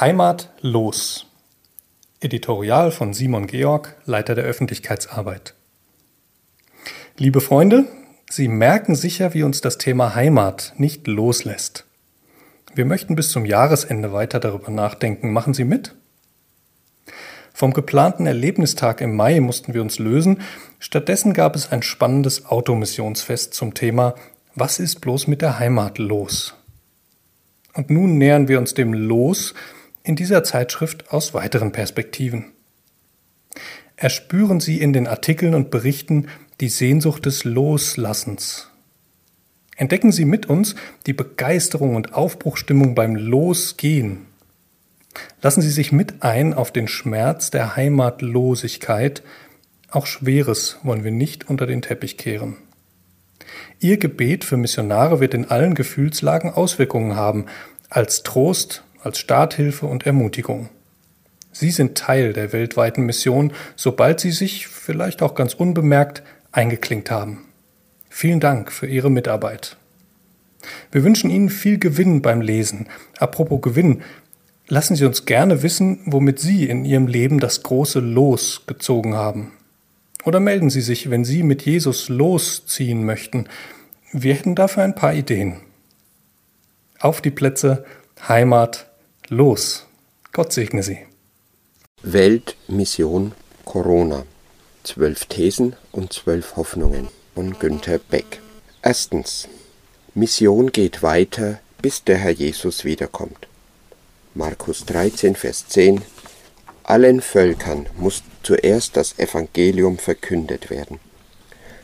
Heimat los. Editorial von Simon Georg, Leiter der Öffentlichkeitsarbeit. Liebe Freunde, Sie merken sicher, wie uns das Thema Heimat nicht loslässt. Wir möchten bis zum Jahresende weiter darüber nachdenken. Machen Sie mit? Vom geplanten Erlebnistag im Mai mussten wir uns lösen. Stattdessen gab es ein spannendes Automissionsfest zum Thema Was ist bloß mit der Heimat los? Und nun nähern wir uns dem Los in dieser Zeitschrift aus weiteren Perspektiven. Erspüren Sie in den Artikeln und Berichten die Sehnsucht des Loslassens. Entdecken Sie mit uns die Begeisterung und Aufbruchstimmung beim Losgehen. Lassen Sie sich mit ein auf den Schmerz der Heimatlosigkeit. Auch Schweres wollen wir nicht unter den Teppich kehren. Ihr Gebet für Missionare wird in allen Gefühlslagen Auswirkungen haben, als Trost, als Starthilfe und Ermutigung. Sie sind Teil der weltweiten Mission, sobald Sie sich, vielleicht auch ganz unbemerkt, eingeklinkt haben. Vielen Dank für Ihre Mitarbeit. Wir wünschen Ihnen viel Gewinn beim Lesen. Apropos Gewinn, lassen Sie uns gerne wissen, womit Sie in Ihrem Leben das große Los gezogen haben. Oder melden Sie sich, wenn Sie mit Jesus losziehen möchten. Wir hätten dafür ein paar Ideen. Auf die Plätze, Heimat, los. Gott segne Sie. Weltmission Corona. Zwölf Thesen und zwölf Hoffnungen von Günther Beck. Erstens. Mission geht weiter, bis der Herr Jesus wiederkommt. Markus 13, Vers 10. Allen Völkern muss zuerst das Evangelium verkündet werden.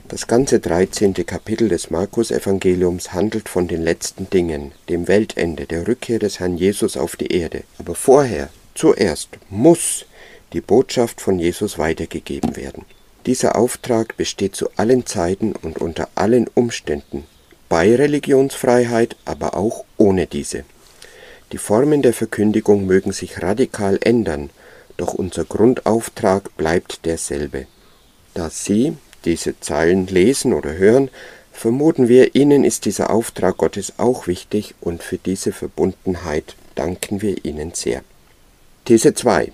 Das ganze 13. Kapitel des Markus-Evangeliums handelt von den letzten Dingen, dem Weltende, der Rückkehr des Herrn Jesus auf die Erde. Aber vorher, zuerst, muss die Botschaft von Jesus weitergegeben werden. Dieser Auftrag besteht zu allen Zeiten und unter allen Umständen, bei Religionsfreiheit, aber auch ohne diese. Die Formen der Verkündigung mögen sich radikal ändern, doch unser Grundauftrag bleibt derselbe. Da Sie diese Zeilen lesen oder hören, vermuten wir, Ihnen ist dieser Auftrag Gottes auch wichtig und für diese Verbundenheit danken wir Ihnen sehr. These 2.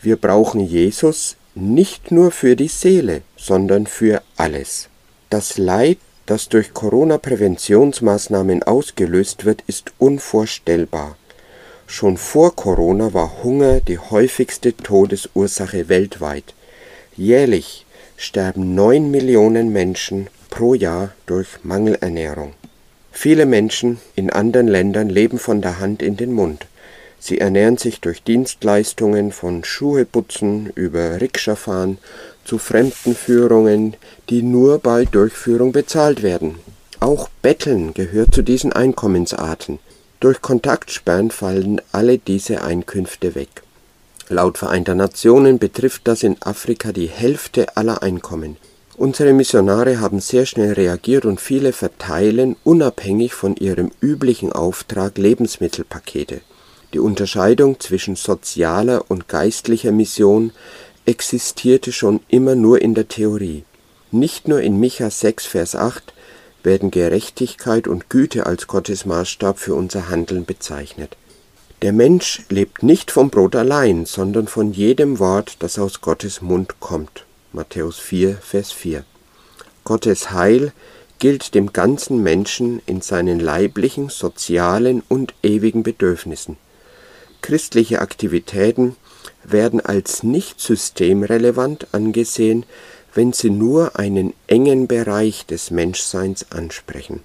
Wir brauchen Jesus nicht nur für die Seele, sondern für alles. Das Leid, das durch Corona-Präventionsmaßnahmen ausgelöst wird, ist unvorstellbar. Schon vor Corona war Hunger die häufigste Todesursache weltweit. Jährlich sterben neun Millionen Menschen pro Jahr durch Mangelernährung. Viele Menschen in anderen Ländern leben von der Hand in den Mund. Sie ernähren sich durch Dienstleistungen von Schuheputzen über Rikschafahren zu Fremdenführungen, die nur bei Durchführung bezahlt werden. Auch Betteln gehört zu diesen Einkommensarten. Durch Kontaktsperren fallen alle diese Einkünfte weg. Laut Vereinter Nationen betrifft das in Afrika die Hälfte aller Einkommen. Unsere Missionare haben sehr schnell reagiert und viele verteilen unabhängig von ihrem üblichen Auftrag Lebensmittelpakete. Die Unterscheidung zwischen sozialer und geistlicher Mission existierte schon immer nur in der Theorie. Nicht nur in Micha 6, Vers 8 werden Gerechtigkeit und Güte als Gottes Maßstab für unser Handeln bezeichnet. Der Mensch lebt nicht vom Brot allein, sondern von jedem Wort, das aus Gottes Mund kommt. Matthäus 4, Vers 4. Gottes Heil gilt dem ganzen Menschen in seinen leiblichen, sozialen und ewigen Bedürfnissen. Christliche Aktivitäten werden als nicht systemrelevant angesehen, wenn sie nur einen engen Bereich des Menschseins ansprechen.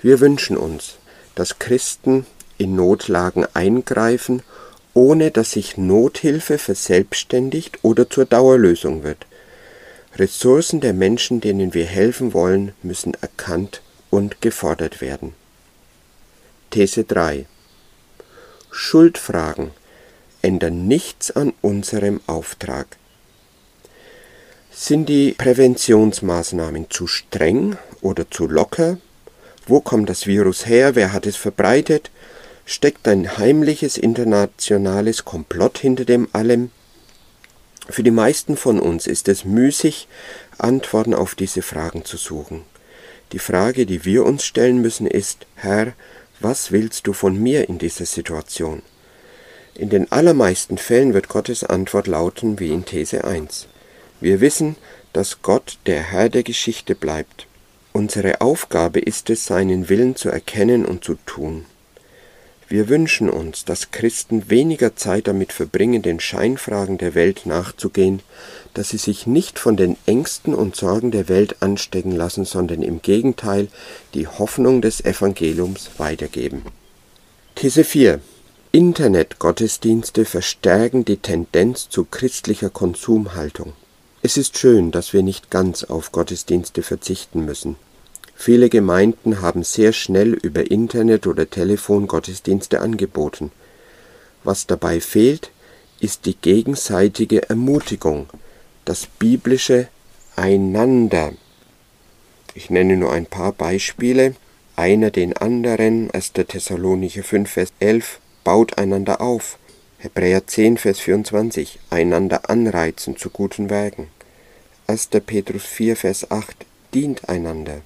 Wir wünschen uns, dass Christen in Notlagen eingreifen, ohne dass sich Nothilfe verselbstständigt oder zur Dauerlösung wird. Ressourcen der Menschen, denen wir helfen wollen, müssen erkannt und gefordert werden. These 3 Schuldfragen ändern nichts an unserem Auftrag. Sind die Präventionsmaßnahmen zu streng oder zu locker? Wo kommt das Virus her? Wer hat es verbreitet? Steckt ein heimliches internationales Komplott hinter dem allem? Für die meisten von uns ist es müßig, Antworten auf diese Fragen zu suchen. Die Frage, die wir uns stellen müssen, ist, Herr, was willst du von mir in dieser Situation? In den allermeisten Fällen wird Gottes Antwort lauten wie in These 1. Wir wissen, dass Gott der Herr der Geschichte bleibt. Unsere Aufgabe ist es, seinen Willen zu erkennen und zu tun. Wir wünschen uns, dass Christen weniger Zeit damit verbringen, den Scheinfragen der Welt nachzugehen, dass sie sich nicht von den Ängsten und Sorgen der Welt anstecken lassen, sondern im Gegenteil die Hoffnung des Evangeliums weitergeben. These 4. Internetgottesdienste verstärken die Tendenz zu christlicher Konsumhaltung. Es ist schön, dass wir nicht ganz auf Gottesdienste verzichten müssen. Viele Gemeinden haben sehr schnell über Internet oder Telefon Gottesdienste angeboten. Was dabei fehlt, ist die gegenseitige Ermutigung, das biblische Einander. Ich nenne nur ein paar Beispiele. Einer den anderen, 1. Thessalonicher 5, Vers 11, baut einander auf. Hebräer 10, Vers 24, einander anreizen zu guten Werken. 1. Petrus 4, Vers 8, dient einander.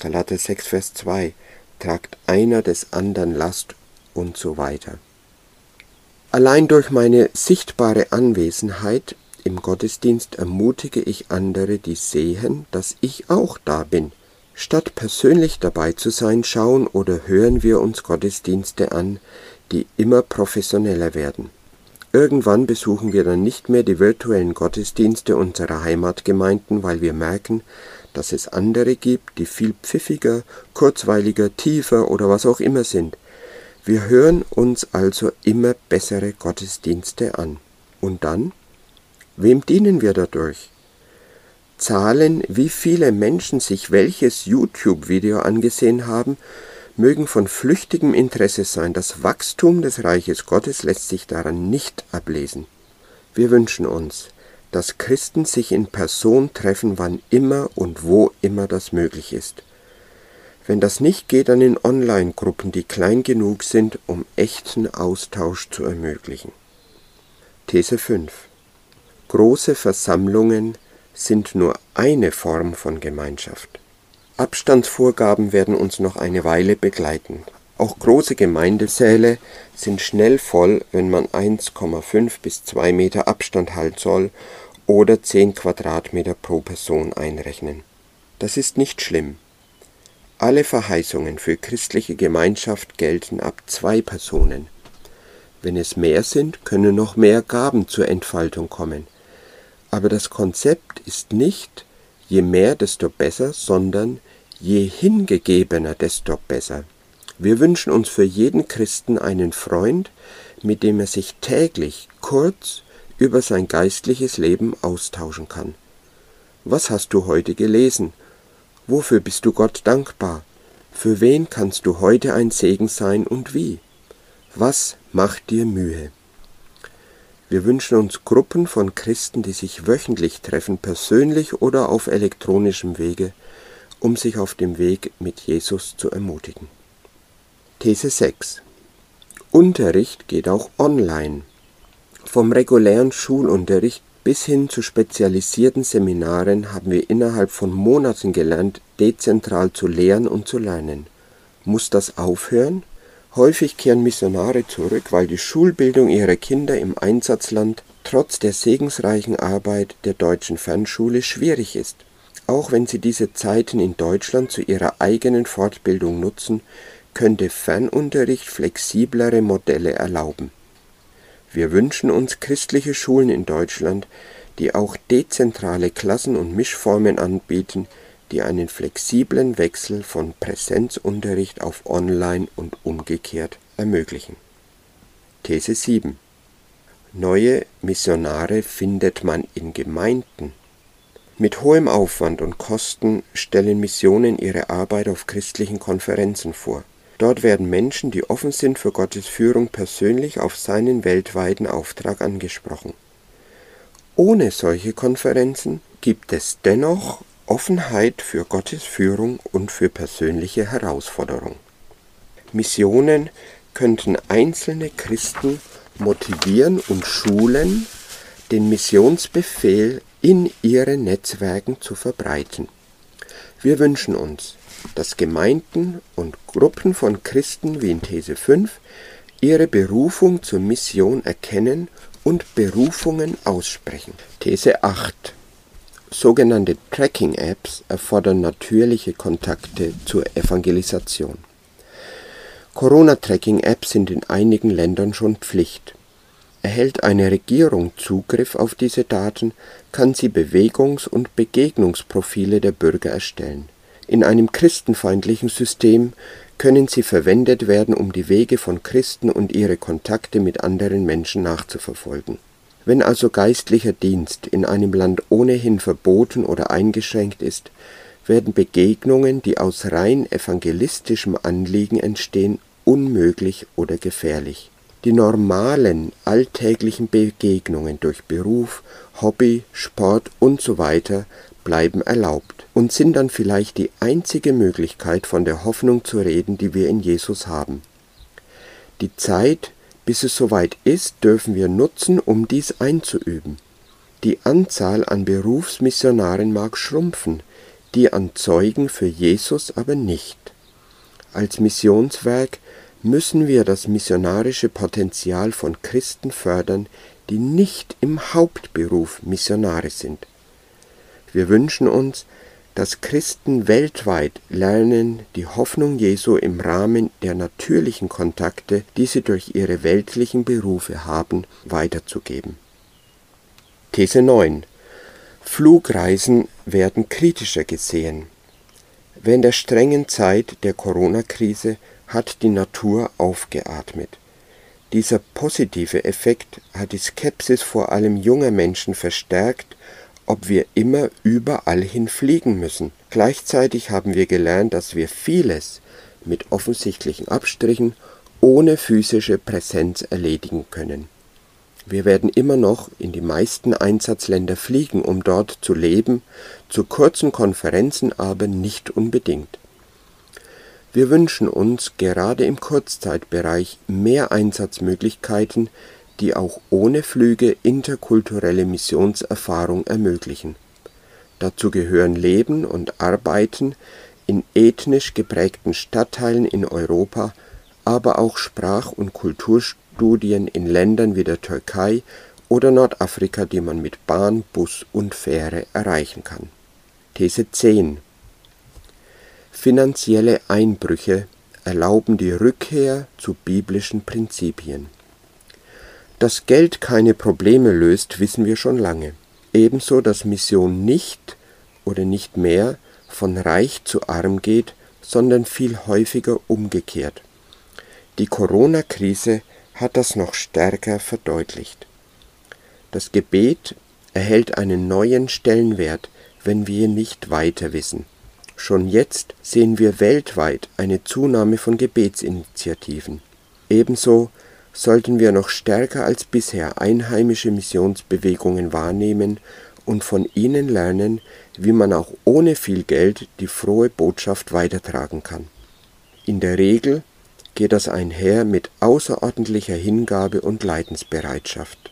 Galater 6, Vers 2, tragt einer des anderen Last und so weiter. Allein durch meine sichtbare Anwesenheit im Gottesdienst ermutige ich andere, die sehen, dass ich auch da bin. Statt persönlich dabei zu sein, schauen oder hören wir uns Gottesdienste an, die immer professioneller werden. Irgendwann besuchen wir dann nicht mehr die virtuellen Gottesdienste unserer Heimatgemeinden, weil wir merken, dass es andere gibt, die viel pfiffiger, kurzweiliger, tiefer oder was auch immer sind. Wir hören uns also immer bessere Gottesdienste an. Und dann? Wem dienen wir dadurch? Zahlen, wie viele Menschen sich welches YouTube-Video angesehen haben, mögen von flüchtigem Interesse sein. Das Wachstum des Reiches Gottes lässt sich daran nicht ablesen. Wir wünschen uns, dass Christen sich in Person treffen, wann immer und wo immer das möglich ist. Wenn das nicht geht, dann in Online-Gruppen, die klein genug sind, um echten Austausch zu ermöglichen. These 5. Große Versammlungen sind nur eine Form von Gemeinschaft. Abstandsvorgaben werden uns noch eine Weile begleiten. Auch große Gemeindesäle sind schnell voll, wenn man 1,5 bis 2 Meter Abstand halten soll oder 10 Quadratmeter pro Person einrechnen. Das ist nicht schlimm. Alle Verheißungen für christliche Gemeinschaft gelten ab zwei Personen. Wenn es mehr sind, können noch mehr Gaben zur Entfaltung kommen. Aber das Konzept ist nicht je mehr, desto besser, sondern je hingegebener, desto besser. Wir wünschen uns für jeden Christen einen Freund, mit dem er sich täglich kurz über sein geistliches Leben austauschen kann. Was hast du heute gelesen? Wofür bist du Gott dankbar? Für wen kannst du heute ein Segen sein und wie? Was macht dir Mühe? Wir wünschen uns Gruppen von Christen, die sich wöchentlich treffen, persönlich oder auf elektronischem Wege, um sich auf dem Weg mit Jesus zu ermutigen. These 6. Unterricht geht auch online. Vom regulären Schulunterricht bis hin zu spezialisierten Seminaren haben wir innerhalb von Monaten gelernt, dezentral zu lehren und zu lernen. Muss das aufhören? Häufig kehren Missionare zurück, weil die Schulbildung ihrer Kinder im Einsatzland trotz der segensreichen Arbeit der deutschen Fernschule schwierig ist. Auch wenn sie diese Zeiten in Deutschland zu ihrer eigenen Fortbildung nutzen, könnte Fernunterricht flexiblere Modelle erlauben. Wir wünschen uns christliche Schulen in Deutschland, die auch dezentrale Klassen und Mischformen anbieten, die einen flexiblen Wechsel von Präsenzunterricht auf Online und umgekehrt ermöglichen. These 7 Neue Missionare findet man in Gemeinden. Mit hohem Aufwand und Kosten stellen Missionen ihre Arbeit auf christlichen Konferenzen vor. Dort werden Menschen, die offen sind für Gottes Führung, persönlich auf seinen weltweiten Auftrag angesprochen. Ohne solche Konferenzen gibt es dennoch Offenheit für Gottes Führung und für persönliche Herausforderung. Missionen könnten einzelne Christen motivieren und schulen, den Missionsbefehl in ihren Netzwerken zu verbreiten. Wir wünschen uns, dass Gemeinden und Gruppen von Christen wie in These 5 ihre Berufung zur Mission erkennen und Berufungen aussprechen. These 8. Sogenannte Tracking-Apps erfordern natürliche Kontakte zur Evangelisation. Corona-Tracking-Apps sind in einigen Ländern schon Pflicht. Erhält eine Regierung Zugriff auf diese Daten, kann sie Bewegungs- und Begegnungsprofile der Bürger erstellen. In einem christenfeindlichen System können sie verwendet werden, um die Wege von Christen und ihre Kontakte mit anderen Menschen nachzuverfolgen. Wenn also geistlicher Dienst in einem Land ohnehin verboten oder eingeschränkt ist, werden Begegnungen, die aus rein evangelistischem Anliegen entstehen, unmöglich oder gefährlich. Die normalen alltäglichen Begegnungen durch Beruf, Hobby, Sport usw. So bleiben erlaubt und sind dann vielleicht die einzige Möglichkeit, von der Hoffnung zu reden, die wir in Jesus haben. Die Zeit, bis es soweit ist, dürfen wir nutzen, um dies einzuüben. Die Anzahl an Berufsmissionaren mag schrumpfen, die an Zeugen für Jesus aber nicht. Als Missionswerk müssen wir das missionarische Potenzial von Christen fördern, die nicht im Hauptberuf Missionare sind. Wir wünschen uns, dass Christen weltweit lernen, die Hoffnung Jesu im Rahmen der natürlichen Kontakte, die sie durch ihre weltlichen Berufe haben, weiterzugeben. These 9. Flugreisen werden kritischer gesehen. Während der strengen Zeit der Corona-Krise hat die Natur aufgeatmet. Dieser positive Effekt hat die Skepsis vor allem junger Menschen verstärkt, ob wir immer überall hin fliegen müssen. Gleichzeitig haben wir gelernt, dass wir vieles mit offensichtlichen Abstrichen ohne physische Präsenz erledigen können. Wir werden immer noch in die meisten Einsatzländer fliegen, um dort zu leben, zu kurzen Konferenzen aber nicht unbedingt. Wir wünschen uns gerade im Kurzzeitbereich mehr Einsatzmöglichkeiten, die auch ohne Flüge interkulturelle Missionserfahrung ermöglichen. Dazu gehören Leben und Arbeiten in ethnisch geprägten Stadtteilen in Europa, aber auch Sprach- und Kulturstudien in Ländern wie der Türkei oder Nordafrika, die man mit Bahn, Bus und Fähre erreichen kann. These 10 Finanzielle Einbrüche erlauben die Rückkehr zu biblischen Prinzipien. Dass Geld keine Probleme löst, wissen wir schon lange. Ebenso, dass Mission nicht oder nicht mehr von reich zu arm geht, sondern viel häufiger umgekehrt. Die Corona-Krise hat das noch stärker verdeutlicht. Das Gebet erhält einen neuen Stellenwert, wenn wir nicht weiter wissen. Schon jetzt sehen wir weltweit eine Zunahme von Gebetsinitiativen. Ebenso sollten wir noch stärker als bisher einheimische Missionsbewegungen wahrnehmen und von ihnen lernen, wie man auch ohne viel Geld die frohe Botschaft weitertragen kann. In der Regel geht das einher mit außerordentlicher Hingabe und Leidensbereitschaft.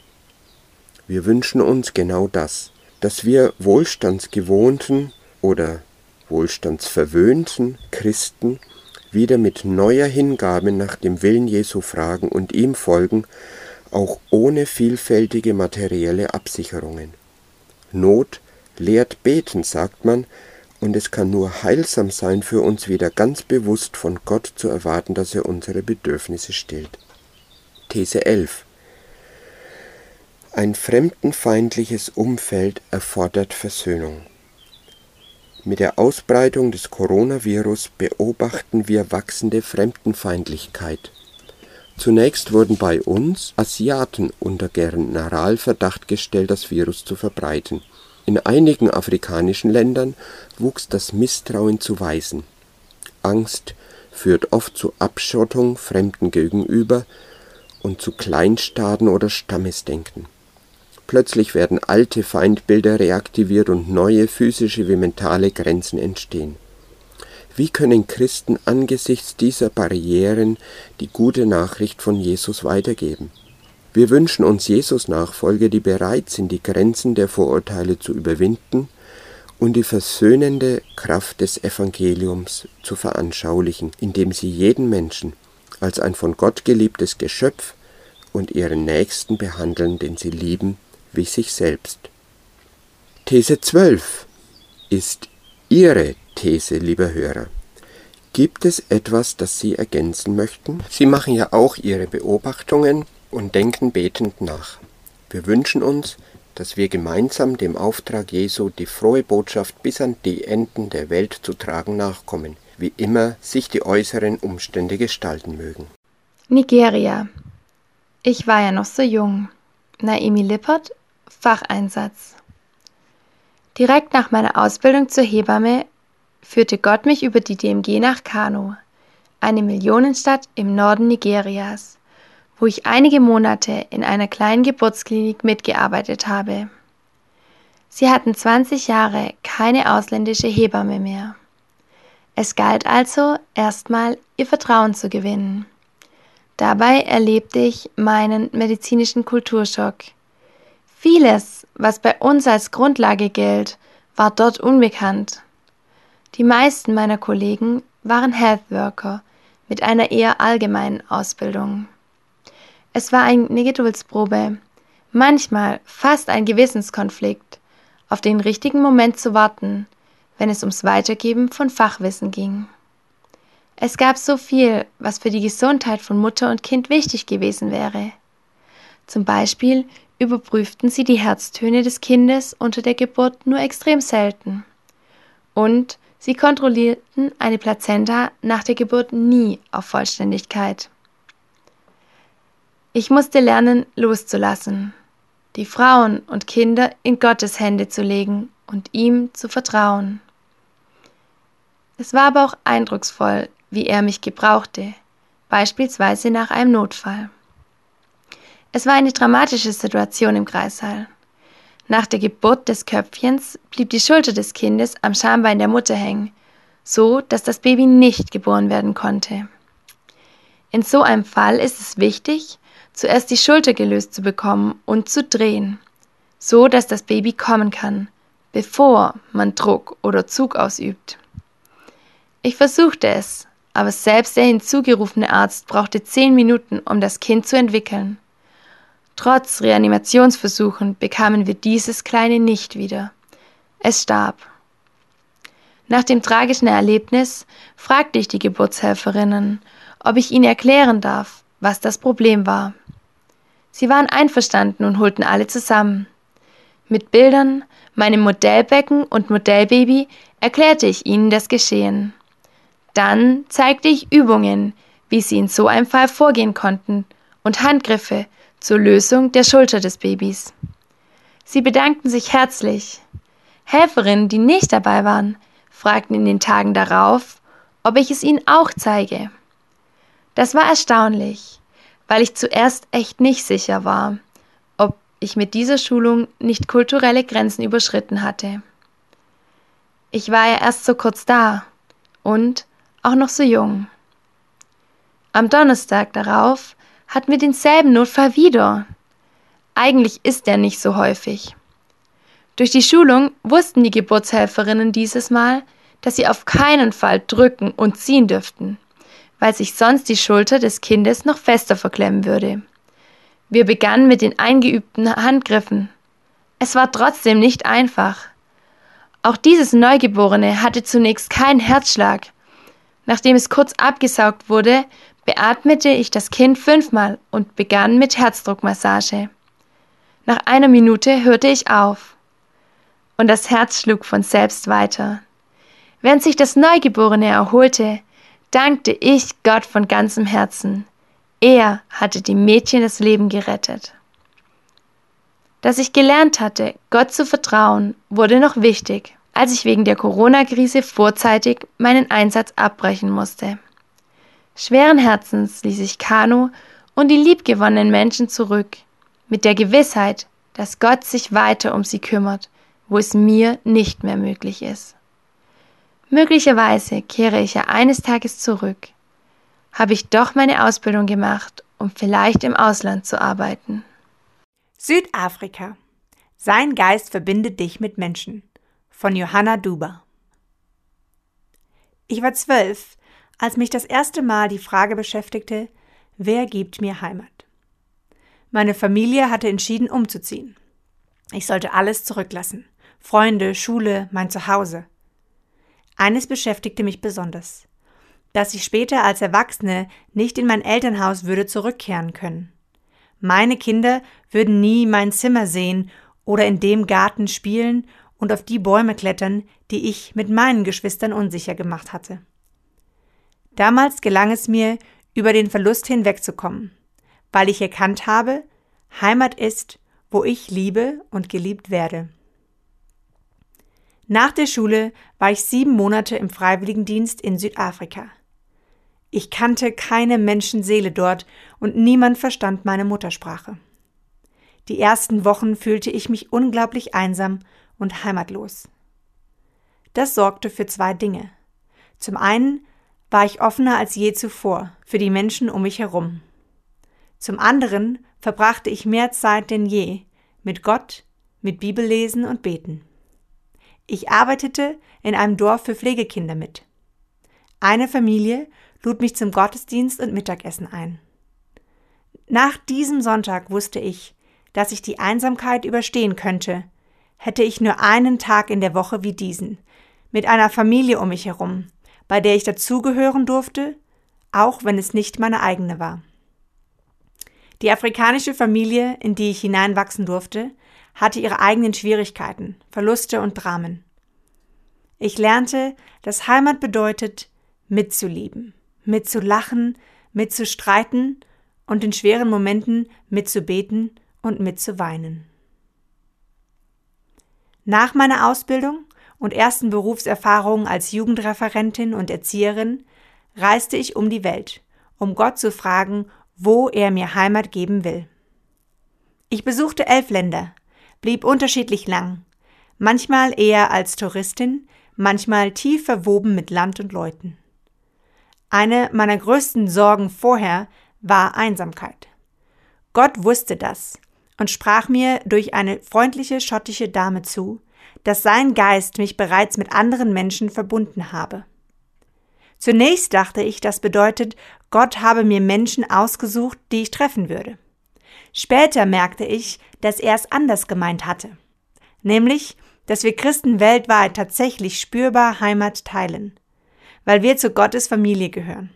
Wir wünschen uns genau das, dass wir wohlstandsgewohnten oder wohlstandsverwöhnten Christen wieder mit neuer Hingabe nach dem Willen Jesu fragen und ihm folgen, auch ohne vielfältige materielle Absicherungen. Not lehrt beten, sagt man, und es kann nur heilsam sein für uns wieder ganz bewusst von Gott zu erwarten, dass er unsere Bedürfnisse stillt. These 11 Ein fremdenfeindliches Umfeld erfordert Versöhnung. Mit der Ausbreitung des Coronavirus beobachten wir wachsende Fremdenfeindlichkeit. Zunächst wurden bei uns Asiaten unter Generalverdacht gestellt, das Virus zu verbreiten. In einigen afrikanischen Ländern wuchs das Misstrauen zu Weißen. Angst führt oft zu Abschottung Fremden gegenüber und zu Kleinstaaten oder Stammesdenken Plötzlich werden alte Feindbilder reaktiviert und neue physische wie mentale Grenzen entstehen. Wie können Christen angesichts dieser Barrieren die gute Nachricht von Jesus weitergeben? Wir wünschen uns Jesus-Nachfolger, die bereit sind, die Grenzen der Vorurteile zu überwinden und die versöhnende Kraft des Evangeliums zu veranschaulichen, indem sie jeden Menschen als ein von Gott geliebtes Geschöpf und ihren Nächsten behandeln, den sie lieben, wie sich selbst. These 12 ist Ihre These, lieber Hörer. Gibt es etwas, das Sie ergänzen möchten? Sie machen ja auch Ihre Beobachtungen und denken betend nach. Wir wünschen uns, dass wir gemeinsam dem Auftrag Jesu, die frohe Botschaft bis an die Enden der Welt zu tragen, nachkommen, wie immer sich die äußeren Umstände gestalten mögen. Nigeria. Ich war ja noch so jung. Naimi Lippert, Facheinsatz. Direkt nach meiner Ausbildung zur Hebamme führte Gott mich über die DMG nach Kano, eine Millionenstadt im Norden Nigerias wo ich einige Monate in einer kleinen Geburtsklinik mitgearbeitet habe. Sie hatten 20 Jahre keine ausländische Hebamme mehr. Es galt also erstmal ihr Vertrauen zu gewinnen. Dabei erlebte ich meinen medizinischen Kulturschock. Vieles, was bei uns als Grundlage gilt, war dort unbekannt. Die meisten meiner Kollegen waren Health Worker mit einer eher allgemeinen Ausbildung. Es war eine Geduldsprobe, manchmal fast ein Gewissenskonflikt, auf den richtigen Moment zu warten, wenn es ums Weitergeben von Fachwissen ging. Es gab so viel, was für die Gesundheit von Mutter und Kind wichtig gewesen wäre. Zum Beispiel überprüften sie die Herztöne des Kindes unter der Geburt nur extrem selten. Und sie kontrollierten eine Plazenta nach der Geburt nie auf Vollständigkeit. Ich musste lernen, loszulassen, die Frauen und Kinder in Gottes Hände zu legen und ihm zu vertrauen. Es war aber auch eindrucksvoll, wie er mich gebrauchte, beispielsweise nach einem Notfall. Es war eine dramatische Situation im Kreissaal. Nach der Geburt des Köpfchens blieb die Schulter des Kindes am Schambein der Mutter hängen, so dass das Baby nicht geboren werden konnte. In so einem Fall ist es wichtig, zuerst die Schulter gelöst zu bekommen und zu drehen, so dass das Baby kommen kann, bevor man Druck oder Zug ausübt. Ich versuchte es, aber selbst der hinzugerufene Arzt brauchte zehn Minuten, um das Kind zu entwickeln. Trotz Reanimationsversuchen bekamen wir dieses Kleine nicht wieder. Es starb. Nach dem tragischen Erlebnis fragte ich die Geburtshelferinnen, ob ich ihnen erklären darf, was das Problem war. Sie waren einverstanden und holten alle zusammen. Mit Bildern, meinem Modellbecken und Modellbaby erklärte ich ihnen das Geschehen. Dann zeigte ich Übungen, wie sie in so einem Fall vorgehen konnten und Handgriffe zur Lösung der Schulter des Babys. Sie bedankten sich herzlich. Helferinnen, die nicht dabei waren, fragten in den Tagen darauf, ob ich es ihnen auch zeige. Das war erstaunlich weil ich zuerst echt nicht sicher war, ob ich mit dieser Schulung nicht kulturelle Grenzen überschritten hatte. Ich war ja erst so kurz da und auch noch so jung. Am Donnerstag darauf hatten wir denselben Notfall wieder. Eigentlich ist er nicht so häufig. Durch die Schulung wussten die Geburtshelferinnen dieses Mal, dass sie auf keinen Fall drücken und ziehen dürften weil sich sonst die Schulter des Kindes noch fester verklemmen würde. Wir begannen mit den eingeübten Handgriffen. Es war trotzdem nicht einfach. Auch dieses Neugeborene hatte zunächst keinen Herzschlag. Nachdem es kurz abgesaugt wurde, beatmete ich das Kind fünfmal und begann mit Herzdruckmassage. Nach einer Minute hörte ich auf. Und das Herz schlug von selbst weiter. Während sich das Neugeborene erholte, dankte ich Gott von ganzem Herzen. Er hatte dem Mädchen das Leben gerettet. Dass ich gelernt hatte, Gott zu vertrauen, wurde noch wichtig, als ich wegen der Corona-Krise vorzeitig meinen Einsatz abbrechen musste. Schweren Herzens ließ ich Kano und die liebgewonnenen Menschen zurück, mit der Gewissheit, dass Gott sich weiter um sie kümmert, wo es mir nicht mehr möglich ist. Möglicherweise kehre ich ja eines Tages zurück. Habe ich doch meine Ausbildung gemacht, um vielleicht im Ausland zu arbeiten. Südafrika. Sein Geist verbindet dich mit Menschen. Von Johanna Duber. Ich war zwölf, als mich das erste Mal die Frage beschäftigte, wer gibt mir Heimat? Meine Familie hatte entschieden, umzuziehen. Ich sollte alles zurücklassen. Freunde, Schule, mein Zuhause. Eines beschäftigte mich besonders, dass ich später als Erwachsene nicht in mein Elternhaus würde zurückkehren können. Meine Kinder würden nie mein Zimmer sehen oder in dem Garten spielen und auf die Bäume klettern, die ich mit meinen Geschwistern unsicher gemacht hatte. Damals gelang es mir, über den Verlust hinwegzukommen, weil ich erkannt habe, Heimat ist, wo ich liebe und geliebt werde. Nach der Schule war ich sieben Monate im Freiwilligendienst in Südafrika. Ich kannte keine Menschenseele dort und niemand verstand meine Muttersprache. Die ersten Wochen fühlte ich mich unglaublich einsam und heimatlos. Das sorgte für zwei Dinge. Zum einen war ich offener als je zuvor für die Menschen um mich herum. Zum anderen verbrachte ich mehr Zeit denn je mit Gott, mit Bibellesen und Beten. Ich arbeitete in einem Dorf für Pflegekinder mit. Eine Familie lud mich zum Gottesdienst und Mittagessen ein. Nach diesem Sonntag wusste ich, dass ich die Einsamkeit überstehen könnte, hätte ich nur einen Tag in der Woche wie diesen, mit einer Familie um mich herum, bei der ich dazugehören durfte, auch wenn es nicht meine eigene war. Die afrikanische Familie, in die ich hineinwachsen durfte, hatte ihre eigenen Schwierigkeiten, Verluste und Dramen. Ich lernte, dass Heimat bedeutet, mitzulieben, mitzulachen, mitzustreiten und in schweren Momenten mitzubeten und mitzuweinen. Nach meiner Ausbildung und ersten Berufserfahrungen als Jugendreferentin und Erzieherin reiste ich um die Welt, um Gott zu fragen, wo er mir Heimat geben will. Ich besuchte elf Länder, blieb unterschiedlich lang, manchmal eher als Touristin, manchmal tief verwoben mit Land und Leuten. Eine meiner größten Sorgen vorher war Einsamkeit. Gott wusste das und sprach mir durch eine freundliche schottische Dame zu, dass sein Geist mich bereits mit anderen Menschen verbunden habe. Zunächst dachte ich, das bedeutet, Gott habe mir Menschen ausgesucht, die ich treffen würde. Später merkte ich, dass er es anders gemeint hatte. Nämlich, dass wir Christen weltweit tatsächlich spürbar Heimat teilen, weil wir zu Gottes Familie gehören.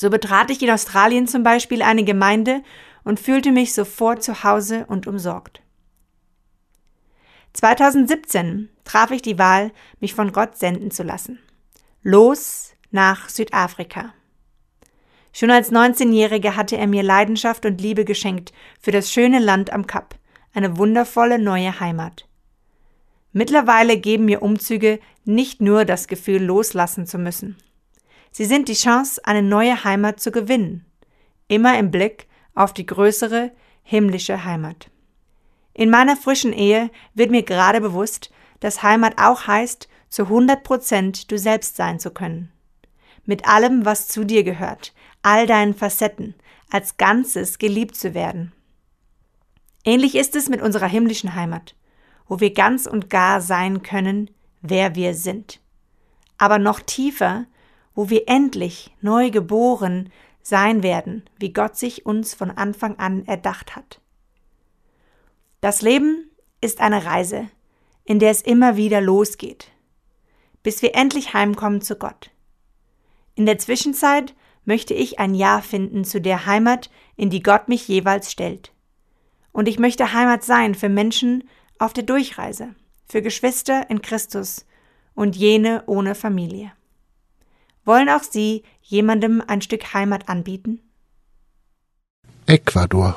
So betrat ich in Australien zum Beispiel eine Gemeinde und fühlte mich sofort zu Hause und umsorgt. 2017 traf ich die Wahl, mich von Gott senden zu lassen. Los nach Südafrika. Schon als 19-Jährige hatte er mir Leidenschaft und Liebe geschenkt für das schöne Land am Kap, eine wundervolle neue Heimat. Mittlerweile geben mir Umzüge nicht nur das Gefühl, loslassen zu müssen. Sie sind die Chance, eine neue Heimat zu gewinnen, immer im Blick auf die größere himmlische Heimat. In meiner frischen Ehe wird mir gerade bewusst, dass Heimat auch heißt, zu 100 Prozent du selbst sein zu können. Mit allem, was zu dir gehört, all deinen Facetten, als Ganzes geliebt zu werden. Ähnlich ist es mit unserer himmlischen Heimat, wo wir ganz und gar sein können, wer wir sind. Aber noch tiefer, wo wir endlich neu geboren, sein werden, wie Gott sich uns von Anfang an erdacht hat. Das Leben ist eine Reise, in der es immer wieder losgeht, bis wir endlich heimkommen zu Gott. In der Zwischenzeit möchte ich ein Ja finden zu der Heimat, in die Gott mich jeweils stellt. Und ich möchte Heimat sein für Menschen auf der Durchreise, für Geschwister in Christus und jene ohne Familie. Wollen auch Sie jemandem ein Stück Heimat anbieten? Ecuador.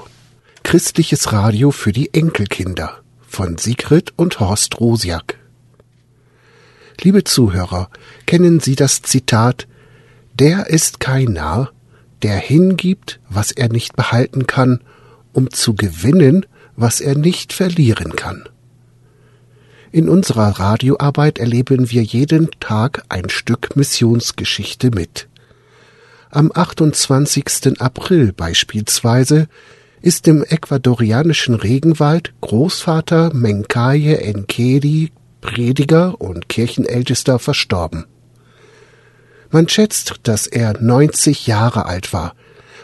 Christliches Radio für die Enkelkinder von Sigrid und Horst Rosiak. Liebe Zuhörer, kennen Sie das Zitat Der ist kein Narr, der hingibt, was er nicht behalten kann, um zu gewinnen, was er nicht verlieren kann. In unserer Radioarbeit erleben wir jeden Tag ein Stück Missionsgeschichte mit. Am 28. April beispielsweise ist im ecuadorianischen Regenwald Großvater Menkaye Nkedi, Prediger und Kirchenältester, verstorben. Man schätzt, dass er 90 Jahre alt war,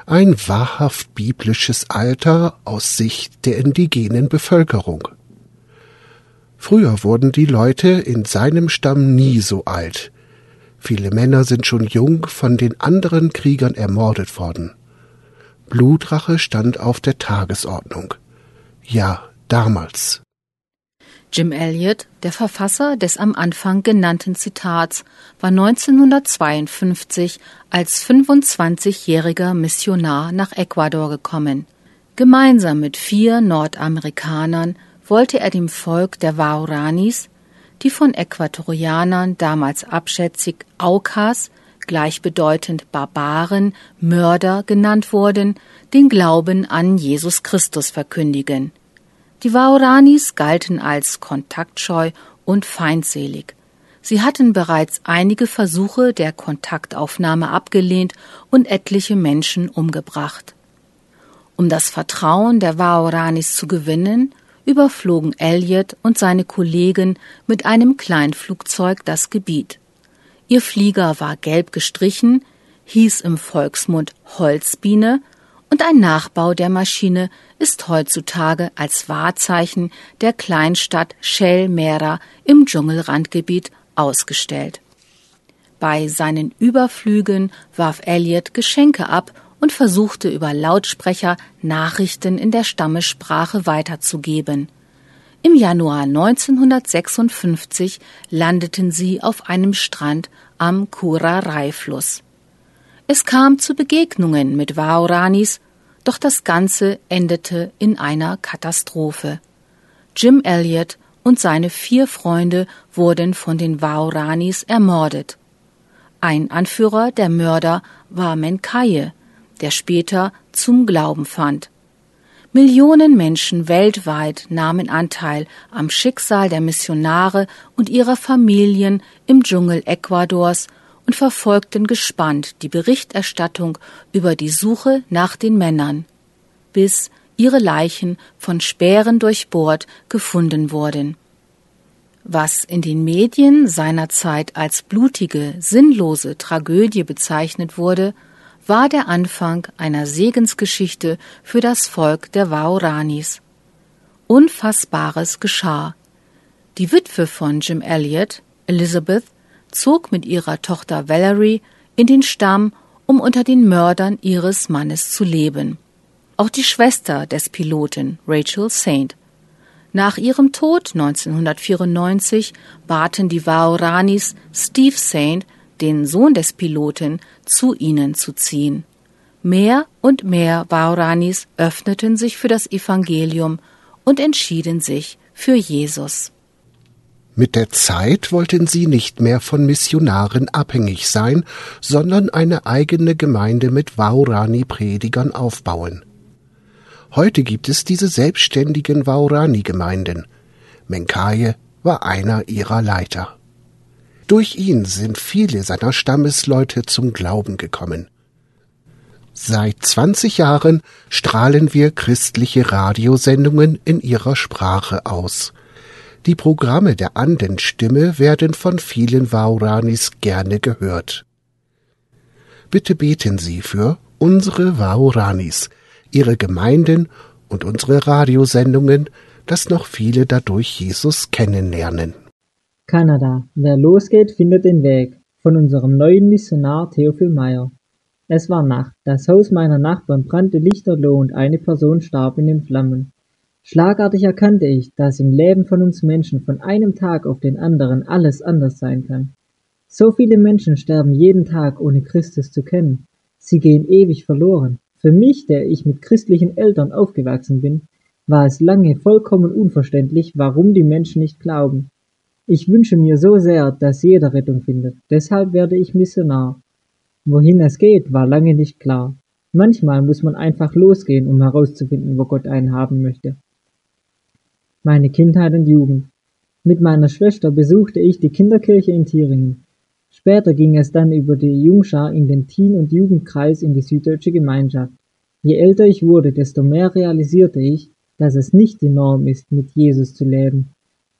ein wahrhaft biblisches Alter aus Sicht der indigenen Bevölkerung. Früher wurden die Leute in seinem Stamm nie so alt. Viele Männer sind schon jung von den anderen Kriegern ermordet worden. Blutrache stand auf der Tagesordnung. Ja, damals. Jim Elliot, der Verfasser des am Anfang genannten Zitats, war 1952 als 25-jähriger Missionar nach Ecuador gekommen. Gemeinsam mit vier Nordamerikanern wollte er dem Volk der Waoranis, die von Äquatorianern damals abschätzig Aukas, gleichbedeutend Barbaren, Mörder genannt wurden, den Glauben an Jesus Christus verkündigen. Die Waoranis galten als kontaktscheu und feindselig. Sie hatten bereits einige Versuche der Kontaktaufnahme abgelehnt und etliche Menschen umgebracht. Um das Vertrauen der Waoranis zu gewinnen, überflogen Elliot und seine Kollegen mit einem Kleinflugzeug das Gebiet. Ihr Flieger war gelb gestrichen, hieß im Volksmund Holzbiene und ein Nachbau der Maschine ist heutzutage als Wahrzeichen der Kleinstadt Shell Mera im Dschungelrandgebiet ausgestellt. Bei seinen Überflügen warf Elliot Geschenke ab und versuchte über Lautsprecher Nachrichten in der Stammessprache weiterzugeben. Im Januar 1956 landeten sie auf einem Strand am Kurarai-Fluss. Es kam zu Begegnungen mit Waoranis, doch das Ganze endete in einer Katastrophe. Jim Elliot und seine vier Freunde wurden von den Waoranis ermordet. Ein Anführer der Mörder war Menkaye, der später zum Glauben fand. Millionen Menschen weltweit nahmen Anteil am Schicksal der Missionare und ihrer Familien im Dschungel Ecuadors und verfolgten gespannt die Berichterstattung über die Suche nach den Männern, bis ihre Leichen von Speeren durchbohrt gefunden wurden. Was in den Medien seinerzeit als blutige, sinnlose Tragödie bezeichnet wurde, war der Anfang einer Segensgeschichte für das Volk der Waoranis. Unfassbares geschah. Die Witwe von Jim Elliot, Elizabeth, zog mit ihrer Tochter Valerie in den Stamm, um unter den Mördern ihres Mannes zu leben. Auch die Schwester des Piloten, Rachel Saint. Nach ihrem Tod 1994 baten die Waoranis Steve Saint, den Sohn des Piloten, zu ihnen zu ziehen. Mehr und mehr Waoranis öffneten sich für das Evangelium und entschieden sich für Jesus. Mit der Zeit wollten sie nicht mehr von Missionaren abhängig sein, sondern eine eigene Gemeinde mit Waorani-Predigern aufbauen. Heute gibt es diese selbstständigen Waorani-Gemeinden. Menkaye war einer ihrer Leiter. Durch ihn sind viele seiner Stammesleute zum Glauben gekommen. Seit 20 Jahren strahlen wir christliche Radiosendungen in ihrer Sprache aus – die Programme der Andenstimme werden von vielen Wauranis gerne gehört. Bitte beten Sie für unsere Wauranis, ihre Gemeinden und unsere Radiosendungen, dass noch viele dadurch Jesus kennenlernen. Kanada. Wer losgeht, findet den Weg. Von unserem neuen Missionar Theophil Meyer. Es war Nacht. Das Haus meiner Nachbarn brannte lichterloh und eine Person starb in den Flammen. Schlagartig erkannte ich, dass im Leben von uns Menschen von einem Tag auf den anderen alles anders sein kann. So viele Menschen sterben jeden Tag, ohne Christus zu kennen. Sie gehen ewig verloren. Für mich, der ich mit christlichen Eltern aufgewachsen bin, war es lange vollkommen unverständlich, warum die Menschen nicht glauben. Ich wünsche mir so sehr, dass jeder Rettung findet. Deshalb werde ich Missionar. Wohin es geht, war lange nicht klar. Manchmal muss man einfach losgehen, um herauszufinden, wo Gott einen haben möchte. Meine Kindheit und Jugend. Mit meiner Schwester besuchte ich die Kinderkirche in Thieringen. Später ging es dann über die Jungschar in den Teen- und Jugendkreis in die Süddeutsche Gemeinschaft. Je älter ich wurde, desto mehr realisierte ich, dass es nicht die Norm ist, mit Jesus zu leben.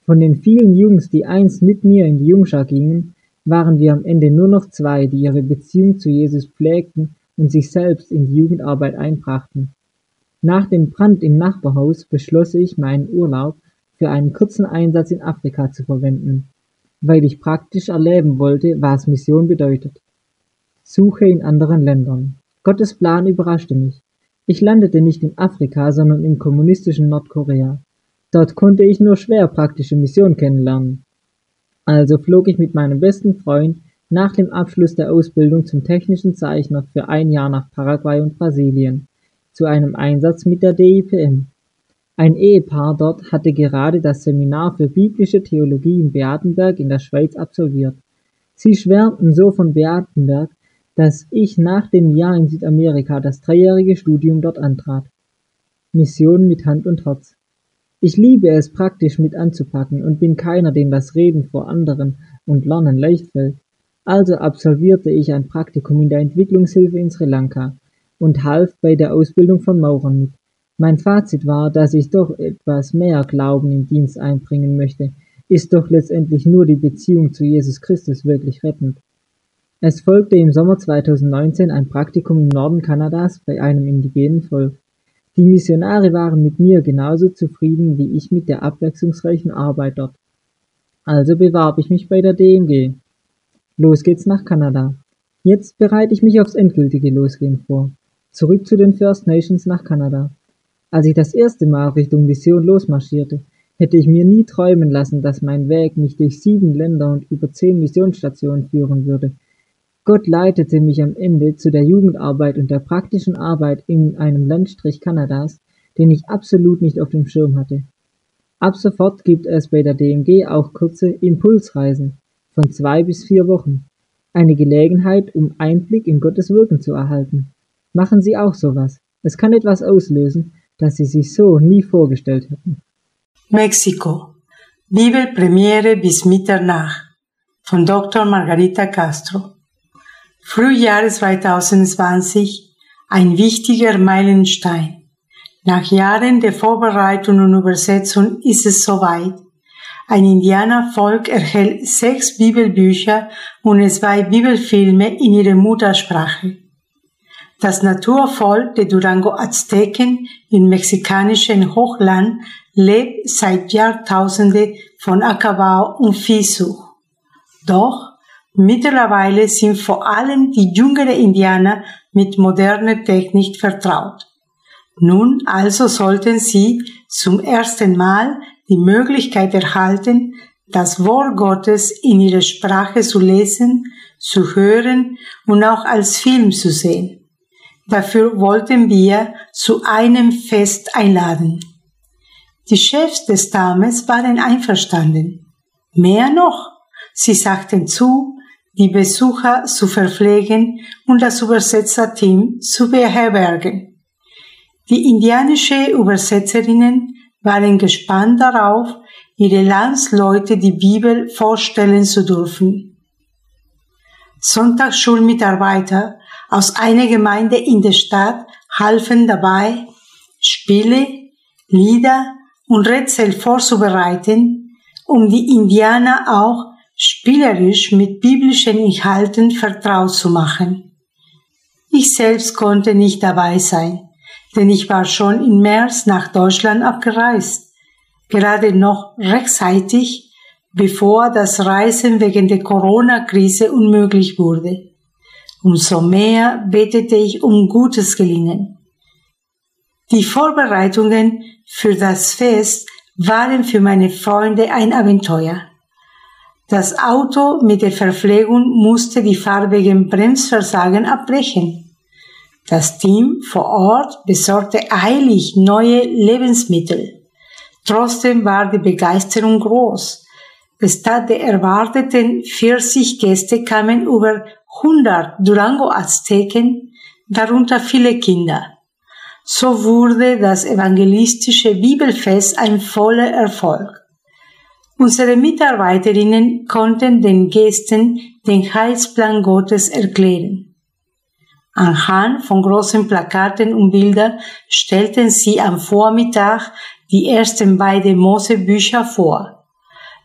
Von den vielen Jungs, die einst mit mir in die Jungschar gingen, waren wir am Ende nur noch zwei, die ihre Beziehung zu Jesus pflegten und sich selbst in die Jugendarbeit einbrachten. Nach dem Brand im Nachbarhaus beschloss ich, meinen Urlaub für einen kurzen Einsatz in Afrika zu verwenden, weil ich praktisch erleben wollte, was Mission bedeutet. Suche in anderen Ländern. Gottes Plan überraschte mich. Ich landete nicht in Afrika, sondern im kommunistischen Nordkorea. Dort konnte ich nur schwer praktische Mission kennenlernen. Also flog ich mit meinem besten Freund nach dem Abschluss der Ausbildung zum technischen Zeichner für ein Jahr nach Paraguay und Brasilien zu einem Einsatz mit der DIPM. Ein Ehepaar dort hatte gerade das Seminar für biblische Theologie in Beatenberg in der Schweiz absolviert. Sie schwärmten so von Beatenberg, dass ich nach dem Jahr in Südamerika das dreijährige Studium dort antrat. Mission mit Hand und Herz. Ich liebe es, praktisch mit anzupacken und bin keiner, dem das Reden vor anderen und Lernen leicht fällt. Also absolvierte ich ein Praktikum in der Entwicklungshilfe in Sri Lanka und half bei der Ausbildung von Maurern mit. Mein Fazit war, dass ich doch etwas mehr Glauben im Dienst einbringen möchte. Ist doch letztendlich nur die Beziehung zu Jesus Christus wirklich rettend. Es folgte im Sommer 2019 ein Praktikum im Norden Kanadas bei einem indigenen Volk. Die Missionare waren mit mir genauso zufrieden wie ich mit der abwechslungsreichen Arbeit dort. Also bewarb ich mich bei der DMG. Los geht's nach Kanada. Jetzt bereite ich mich aufs endgültige Losgehen vor. Zurück zu den First Nations nach Kanada. Als ich das erste Mal Richtung Mission losmarschierte, hätte ich mir nie träumen lassen, dass mein Weg mich durch sieben Länder und über zehn Missionsstationen führen würde – Gott leitete mich am Ende zu der Jugendarbeit und der praktischen Arbeit in einem Landstrich Kanadas, den ich absolut nicht auf dem Schirm hatte. Ab sofort gibt es bei der DMG auch kurze Impulsreisen von zwei bis vier Wochen. Eine Gelegenheit, um Einblick in Gottes Wirken zu erhalten. Machen Sie auch sowas. Es kann etwas auslösen, das Sie sich so nie vorgestellt hätten. Mexiko. Bibelpremiere bis Mitternacht von Dr. Margarita Castro. Frühjahr 2020 ein wichtiger Meilenstein. Nach Jahren der Vorbereitung und Übersetzung ist es soweit. Ein Indianervolk erhält sechs Bibelbücher und zwei Bibelfilme in ihrer Muttersprache. Das Naturvolk der Durango Azteken im mexikanischen Hochland lebt seit Jahrtausenden von Ackerbau und Viehsucht. Doch Mittlerweile sind vor allem die jüngeren Indianer mit moderner Technik vertraut. Nun also sollten sie zum ersten Mal die Möglichkeit erhalten, das Wort Gottes in ihrer Sprache zu lesen, zu hören und auch als Film zu sehen. Dafür wollten wir zu einem Fest einladen. Die Chefs des Stammes waren einverstanden. Mehr noch, sie sagten zu, die Besucher zu verpflegen und das Übersetzerteam zu beherbergen. Die indianische Übersetzerinnen waren gespannt darauf, ihre Landsleute die Bibel vorstellen zu dürfen. Sonntagsschulmitarbeiter aus einer Gemeinde in der Stadt halfen dabei, Spiele, Lieder und Rätsel vorzubereiten, um die Indianer auch spielerisch mit biblischen Inhalten vertraut zu machen. Ich selbst konnte nicht dabei sein, denn ich war schon im März nach Deutschland abgereist, gerade noch rechtzeitig, bevor das Reisen wegen der Corona-Krise unmöglich wurde. Umso mehr betete ich um gutes Gelingen. Die Vorbereitungen für das Fest waren für meine Freunde ein Abenteuer. Das Auto mit der Verpflegung musste die Fahrt wegen Bremsversagen abbrechen. Das Team vor Ort besorgte eilig neue Lebensmittel. Trotzdem war die Begeisterung groß. Statt der erwarteten 40 Gäste kamen über 100 Durango-Azteken, darunter viele Kinder. So wurde das evangelistische Bibelfest ein voller Erfolg. Unsere Mitarbeiterinnen konnten den Gästen den Heilsplan Gottes erklären. Anhand von großen Plakaten und Bildern stellten sie am Vormittag die ersten beiden Mosebücher vor.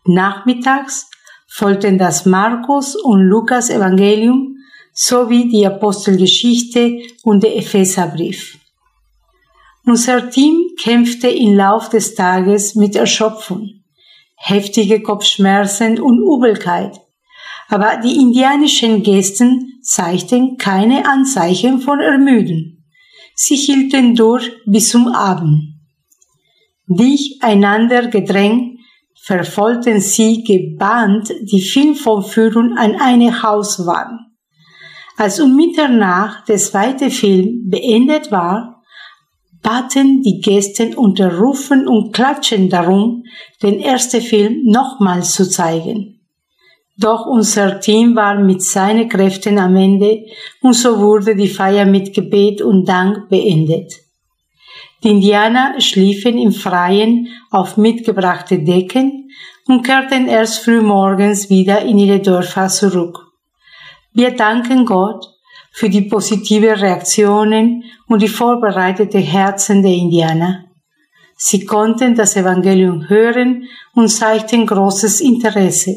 Nachmittags folgten das Markus und Lukas Evangelium sowie die Apostelgeschichte und der Epheserbrief. Unser Team kämpfte im Lauf des Tages mit Erschöpfung, heftige Kopfschmerzen und Übelkeit, aber die indianischen Gästen zeigten keine Anzeichen von Ermüden. Sie hielten durch bis zum Abend. Dich einander gedrängt verfolgten sie gebannt die Filmvorführung an eine Hauswand. Als um Mitternacht der zweite Film beendet war, baten die Gäste unter Rufen und Klatschen darum, den ersten Film nochmals zu zeigen. Doch unser Team war mit seinen Kräften am Ende und so wurde die Feier mit Gebet und Dank beendet. Die Indianer schliefen im Freien auf mitgebrachte Decken und kehrten erst früh morgens wieder in ihre Dörfer zurück. Wir danken Gott für die positive Reaktionen und die vorbereiteten Herzen der Indianer. Sie konnten das Evangelium hören und zeigten großes Interesse.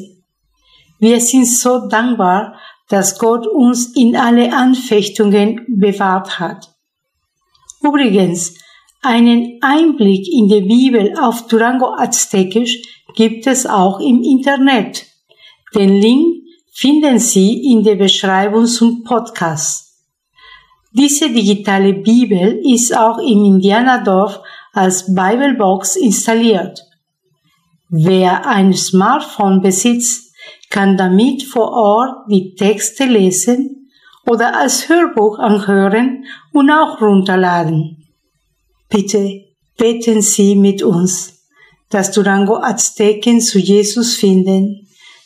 Wir sind so dankbar, dass Gott uns in alle Anfechtungen bewahrt hat. Übrigens, einen Einblick in die Bibel auf Durango Aztekisch gibt es auch im Internet. Den Link finden Sie in der Beschreibung zum Podcast. Diese digitale Bibel ist auch im Indianerdorf als Bibelbox installiert. Wer ein Smartphone besitzt, kann damit vor Ort die Texte lesen oder als Hörbuch anhören und auch runterladen. Bitte beten Sie mit uns, dass Durango Azteken zu Jesus finden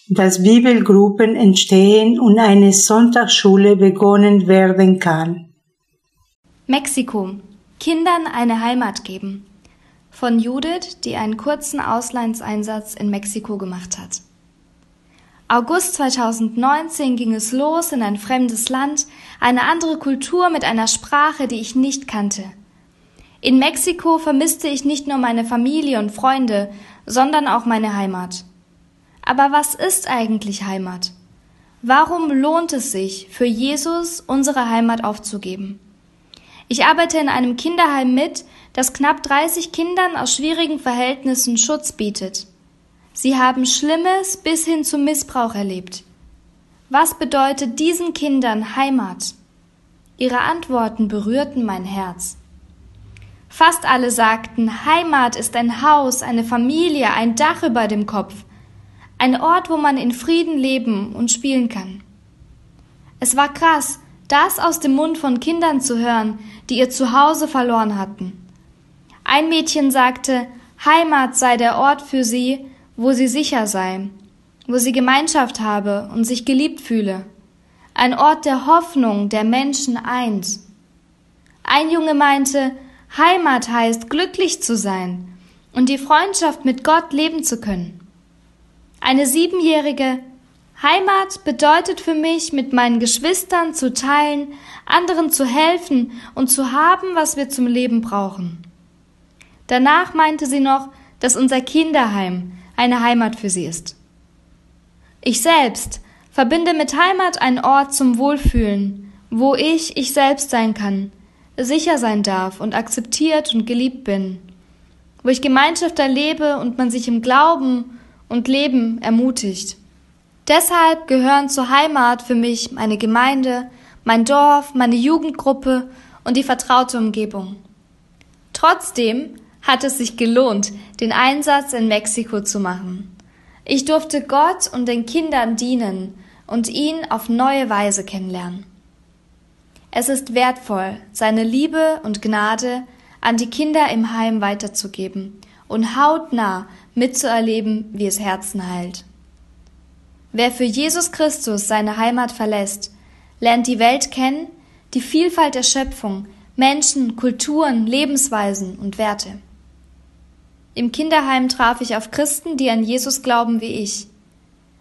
dass Bibelgruppen entstehen und eine Sonntagsschule begonnen werden kann. Mexiko. Kindern eine Heimat geben. Von Judith, die einen kurzen Auslandseinsatz in Mexiko gemacht hat. August 2019 ging es los in ein fremdes Land, eine andere Kultur mit einer Sprache, die ich nicht kannte. In Mexiko vermisste ich nicht nur meine Familie und Freunde, sondern auch meine Heimat. Aber was ist eigentlich Heimat? Warum lohnt es sich, für Jesus unsere Heimat aufzugeben? Ich arbeite in einem Kinderheim mit, das knapp 30 Kindern aus schwierigen Verhältnissen Schutz bietet. Sie haben Schlimmes bis hin zum Missbrauch erlebt. Was bedeutet diesen Kindern Heimat? Ihre Antworten berührten mein Herz. Fast alle sagten, Heimat ist ein Haus, eine Familie, ein Dach über dem Kopf, ein Ort, wo man in Frieden leben und spielen kann. Es war krass, das aus dem Mund von Kindern zu hören, die ihr Zuhause verloren hatten. Ein Mädchen sagte, Heimat sei der Ort für sie, wo sie sicher sei, wo sie Gemeinschaft habe und sich geliebt fühle. Ein Ort der Hoffnung, der Menschen eint. Ein Junge meinte, Heimat heißt glücklich zu sein und die Freundschaft mit Gott leben zu können. Eine siebenjährige Heimat bedeutet für mich, mit meinen Geschwistern zu teilen, anderen zu helfen und zu haben, was wir zum Leben brauchen. Danach meinte sie noch, dass unser Kinderheim eine Heimat für sie ist. Ich selbst verbinde mit Heimat einen Ort zum Wohlfühlen, wo ich ich selbst sein kann, sicher sein darf und akzeptiert und geliebt bin, wo ich Gemeinschaft erlebe und man sich im Glauben und Leben ermutigt. Deshalb gehören zur Heimat für mich meine Gemeinde, mein Dorf, meine Jugendgruppe und die vertraute Umgebung. Trotzdem hat es sich gelohnt, den Einsatz in Mexiko zu machen. Ich durfte Gott und den Kindern dienen und ihn auf neue Weise kennenlernen. Es ist wertvoll, seine Liebe und Gnade an die Kinder im Heim weiterzugeben und hautnah mitzuerleben, wie es Herzen heilt. Wer für Jesus Christus seine Heimat verlässt, lernt die Welt kennen, die Vielfalt der Schöpfung, Menschen, Kulturen, Lebensweisen und Werte. Im Kinderheim traf ich auf Christen, die an Jesus glauben wie ich,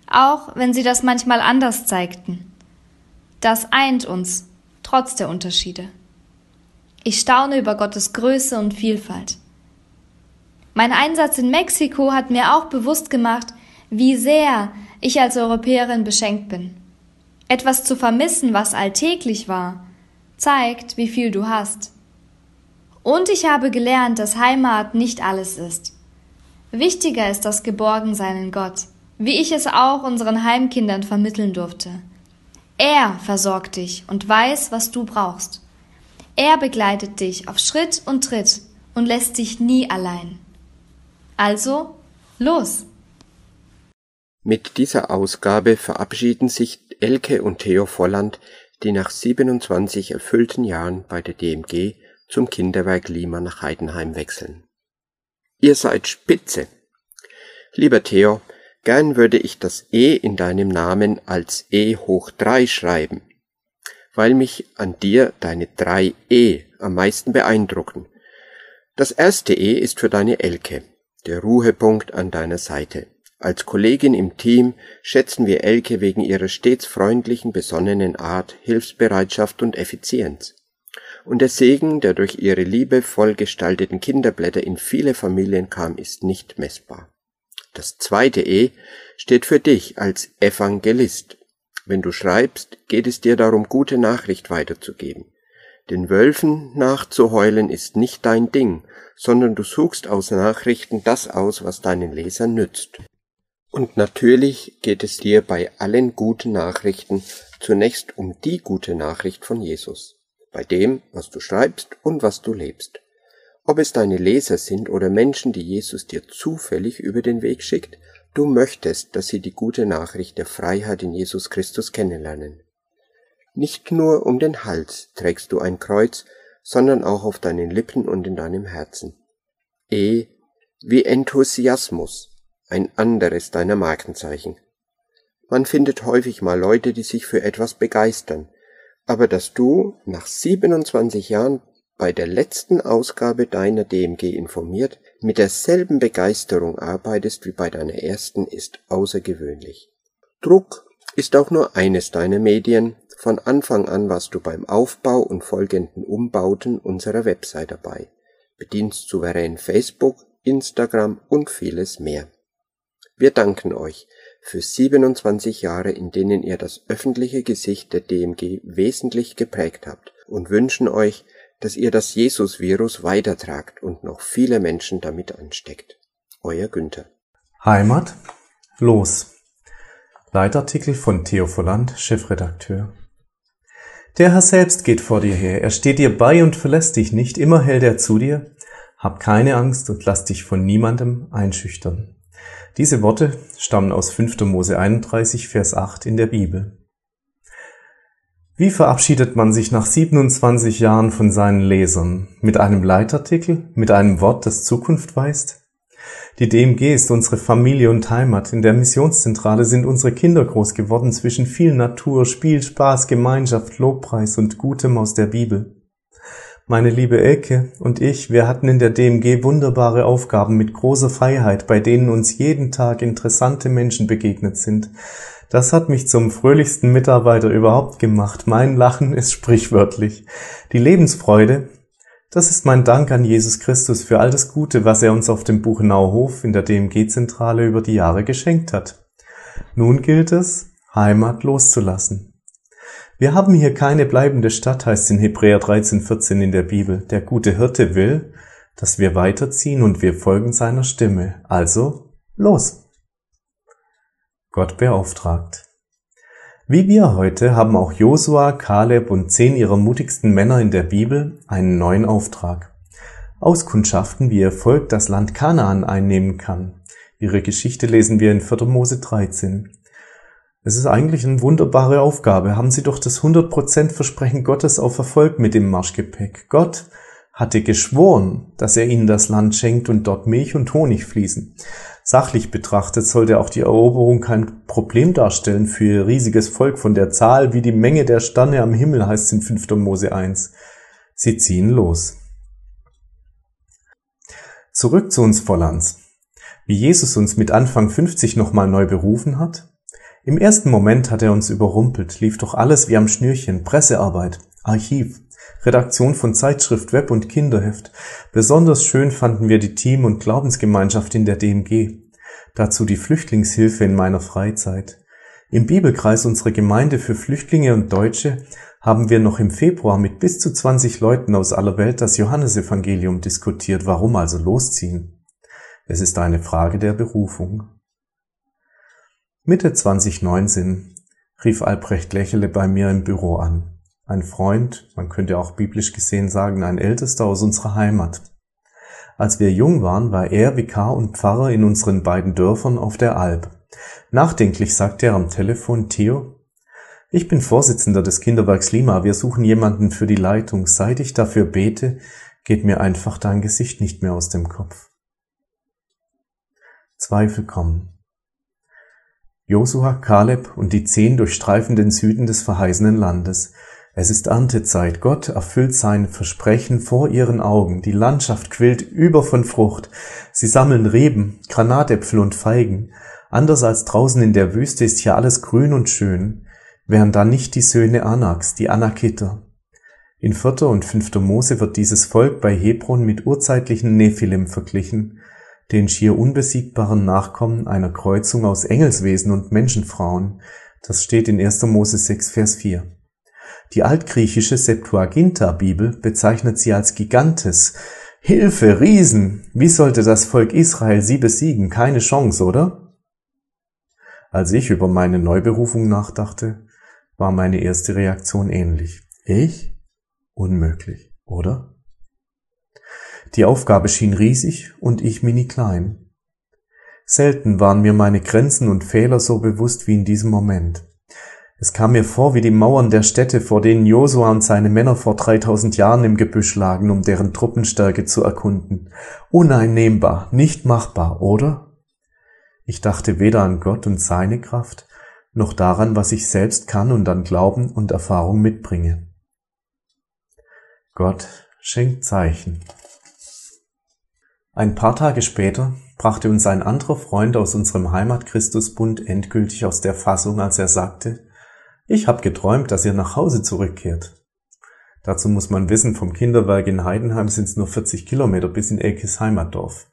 auch wenn sie das manchmal anders zeigten. Das eint uns, trotz der Unterschiede. Ich staune über Gottes Größe und Vielfalt. Mein Einsatz in Mexiko hat mir auch bewusst gemacht, wie sehr ich als Europäerin beschenkt bin. Etwas zu vermissen, was alltäglich war, zeigt, wie viel du hast. Und ich habe gelernt, dass Heimat nicht alles ist. Wichtiger ist das Geborgensein in Gott, wie ich es auch unseren Heimkindern vermitteln durfte. Er versorgt dich und weiß, was du brauchst. Er begleitet dich auf Schritt und Tritt und lässt dich nie allein. Also, los! Mit dieser Ausgabe verabschieden sich Elke und Theo Volland, die nach 27 erfüllten Jahren bei der DMG zum Kinderwerk Lima nach Heidenheim wechseln. Ihr seid spitze! Lieber Theo, gern würde ich das E in deinem Namen als E hoch drei schreiben, weil mich an dir deine drei E am meisten beeindrucken. Das erste E ist für deine Elke, der Ruhepunkt an deiner Seite. Als Kollegin im Team schätzen wir Elke wegen ihrer stets freundlichen, besonnenen Art, Hilfsbereitschaft und Effizienz. Und der Segen, der durch ihre liebevoll gestalteten Kinderblätter in viele Familien kam, ist nicht messbar. Das zweite E steht für dich als Evangelist. Wenn du schreibst, geht es dir darum, gute Nachricht weiterzugeben. Den Wölfen nachzuheulen ist nicht dein Ding, sondern du suchst aus Nachrichten das aus, was deinen Lesern nützt. Und natürlich geht es dir bei allen guten Nachrichten zunächst um die gute Nachricht von Jesus, bei dem, was du schreibst und was du lebst. Ob es deine Leser sind oder Menschen, die Jesus dir zufällig über den Weg schickt, du möchtest, dass sie die gute Nachricht der Freiheit in Jesus Christus kennenlernen. Nicht nur um den Hals trägst du ein Kreuz, sondern auch auf deinen Lippen und in deinem Herzen. E wie Enthusiasmus, ein anderes deiner Markenzeichen. Man findet häufig mal Leute, die sich für etwas begeistern, aber dass du nach 27 Jahren bei der letzten Ausgabe deiner DMG informiert mit derselben Begeisterung arbeitest wie bei deiner ersten, ist außergewöhnlich. Druck ist auch nur eines deiner Medien. Von Anfang an warst du beim Aufbau und folgenden Umbauten unserer Website dabei, bedienst souverän Facebook, Instagram und vieles mehr. Wir danken euch für 27 Jahre, in denen ihr das öffentliche Gesicht der DMG wesentlich geprägt habt und wünschen euch, dass ihr das Jesus-Virus weitertragt und noch viele Menschen damit ansteckt. Euer Günther. Heimat, los. Leitartikel von Theo Volland, Chefredakteur. Der Herr selbst geht vor dir her, er steht dir bei und verlässt dich nicht, immer hält er zu dir. Hab keine Angst und lass dich von niemandem einschüchtern. Diese Worte stammen aus 5. Mose 31, Vers 8 in der Bibel. Wie verabschiedet man sich nach 27 Jahren von seinen Lesern? Mit einem Leitartikel? Mit einem Wort, das Zukunft weist? Die DMG ist unsere Familie und Heimat. In der Missionszentrale sind unsere Kinder groß geworden zwischen viel Natur, Spiel, Spaß, Gemeinschaft, Lobpreis und Gutem aus der Bibel. Meine liebe Elke und ich, wir hatten in der DMG wunderbare Aufgaben mit großer Freiheit, bei denen uns jeden Tag interessante Menschen begegnet sind. Das hat mich zum fröhlichsten Mitarbeiter überhaupt gemacht. Mein Lachen ist sprichwörtlich. Die Lebensfreude, das ist mein Dank an Jesus Christus für all das Gute, was er uns auf dem Buchenauhof in der DMG-Zentrale über die Jahre geschenkt hat. Nun gilt es, Heimat loszulassen. Wir haben hier keine bleibende Stadt, heißt in Hebräer 13,14 in der Bibel. Der gute Hirte will, dass wir weiterziehen und wir folgen seiner Stimme. Also, los! Gott beauftragt. Wie wir heute haben auch Josua, Kaleb und zehn ihrer mutigsten Männer in der Bibel einen neuen Auftrag. Auskundschaften, wie ihr Volk das Land Kanaan einnehmen kann. Ihre Geschichte lesen wir in 4. Mose 13. Es ist eigentlich eine wunderbare Aufgabe. Haben Sie doch das 100% Versprechen Gottes auf Erfolg mit dem Marschgepäck. Gott hatte geschworen, dass er ihnen das Land schenkt und dort Milch und Honig fließen. Sachlich betrachtet sollte auch die Eroberung kein Problem darstellen für ihr riesiges Volk von der Zahl wie die Menge der Sterne am Himmel heißt in 5. Mose 1. Sie ziehen los. Zurück zu uns Vollands. Wie Jesus uns mit Anfang 50 nochmal neu berufen hat, im ersten Moment hat er uns überrumpelt, lief doch alles wie am Schnürchen, Pressearbeit, Archiv, Redaktion von Zeitschrift, Web und Kinderheft. Besonders schön fanden wir die Team- und Glaubensgemeinschaft in der DMG. Dazu die Flüchtlingshilfe in meiner Freizeit. Im Bibelkreis unserer Gemeinde für Flüchtlinge und Deutsche haben wir noch im Februar mit bis zu 20 Leuten aus aller Welt das Johannesevangelium diskutiert. Warum also losziehen? Es ist eine Frage der Berufung. Mitte 2019 rief Albrecht Lächele bei mir im Büro an. Ein Freund, man könnte auch biblisch gesehen sagen, ein Ältester aus unserer Heimat. Als wir jung waren, war er Vikar und Pfarrer in unseren beiden Dörfern auf der Alp. Nachdenklich sagte er am Telefon, Theo, ich bin Vorsitzender des Kinderwerks Lima, wir suchen jemanden für die Leitung. Seit ich dafür bete, geht mir einfach dein Gesicht nicht mehr aus dem Kopf. Zweifel kommen. Josua, Kaleb und die Zehn durchstreifen den Süden des verheißenen Landes. Es ist Erntezeit. Gott erfüllt sein Versprechen vor ihren Augen. Die Landschaft quillt über von Frucht. Sie sammeln Reben, Granatäpfel und Feigen. Anders als draußen in der Wüste ist hier alles grün und schön. Wären da nicht die Söhne Anaks, die Anakiter? In 4. und 5. Mose wird dieses Volk bei Hebron mit urzeitlichen Nephilim verglichen den schier unbesiegbaren Nachkommen einer Kreuzung aus Engelswesen und Menschenfrauen. Das steht in 1. Mose 6, Vers 4. Die altgriechische Septuaginta-Bibel bezeichnet sie als Gigantes. Hilfe, Riesen! Wie sollte das Volk Israel sie besiegen? Keine Chance, oder? Als ich über meine Neuberufung nachdachte, war meine erste Reaktion ähnlich. Ich? Unmöglich, oder? Die Aufgabe schien riesig und ich mini klein. Selten waren mir meine Grenzen und Fehler so bewusst wie in diesem Moment. Es kam mir vor wie die Mauern der Städte, vor denen Josua und seine Männer vor 3000 Jahren im Gebüsch lagen, um deren Truppenstärke zu erkunden. Uneinnehmbar, nicht machbar, oder? Ich dachte weder an Gott und seine Kraft, noch daran, was ich selbst kann und an Glauben und Erfahrung mitbringe. Gott schenkt Zeichen. Ein paar Tage später brachte uns ein anderer Freund aus unserem Heimat-Christusbund endgültig aus der Fassung, als er sagte, ich habe geträumt, dass ihr nach Hause zurückkehrt. Dazu muss man wissen, vom Kinderwerk in Heidenheim sind es nur 40 Kilometer bis in Elkes Heimatdorf.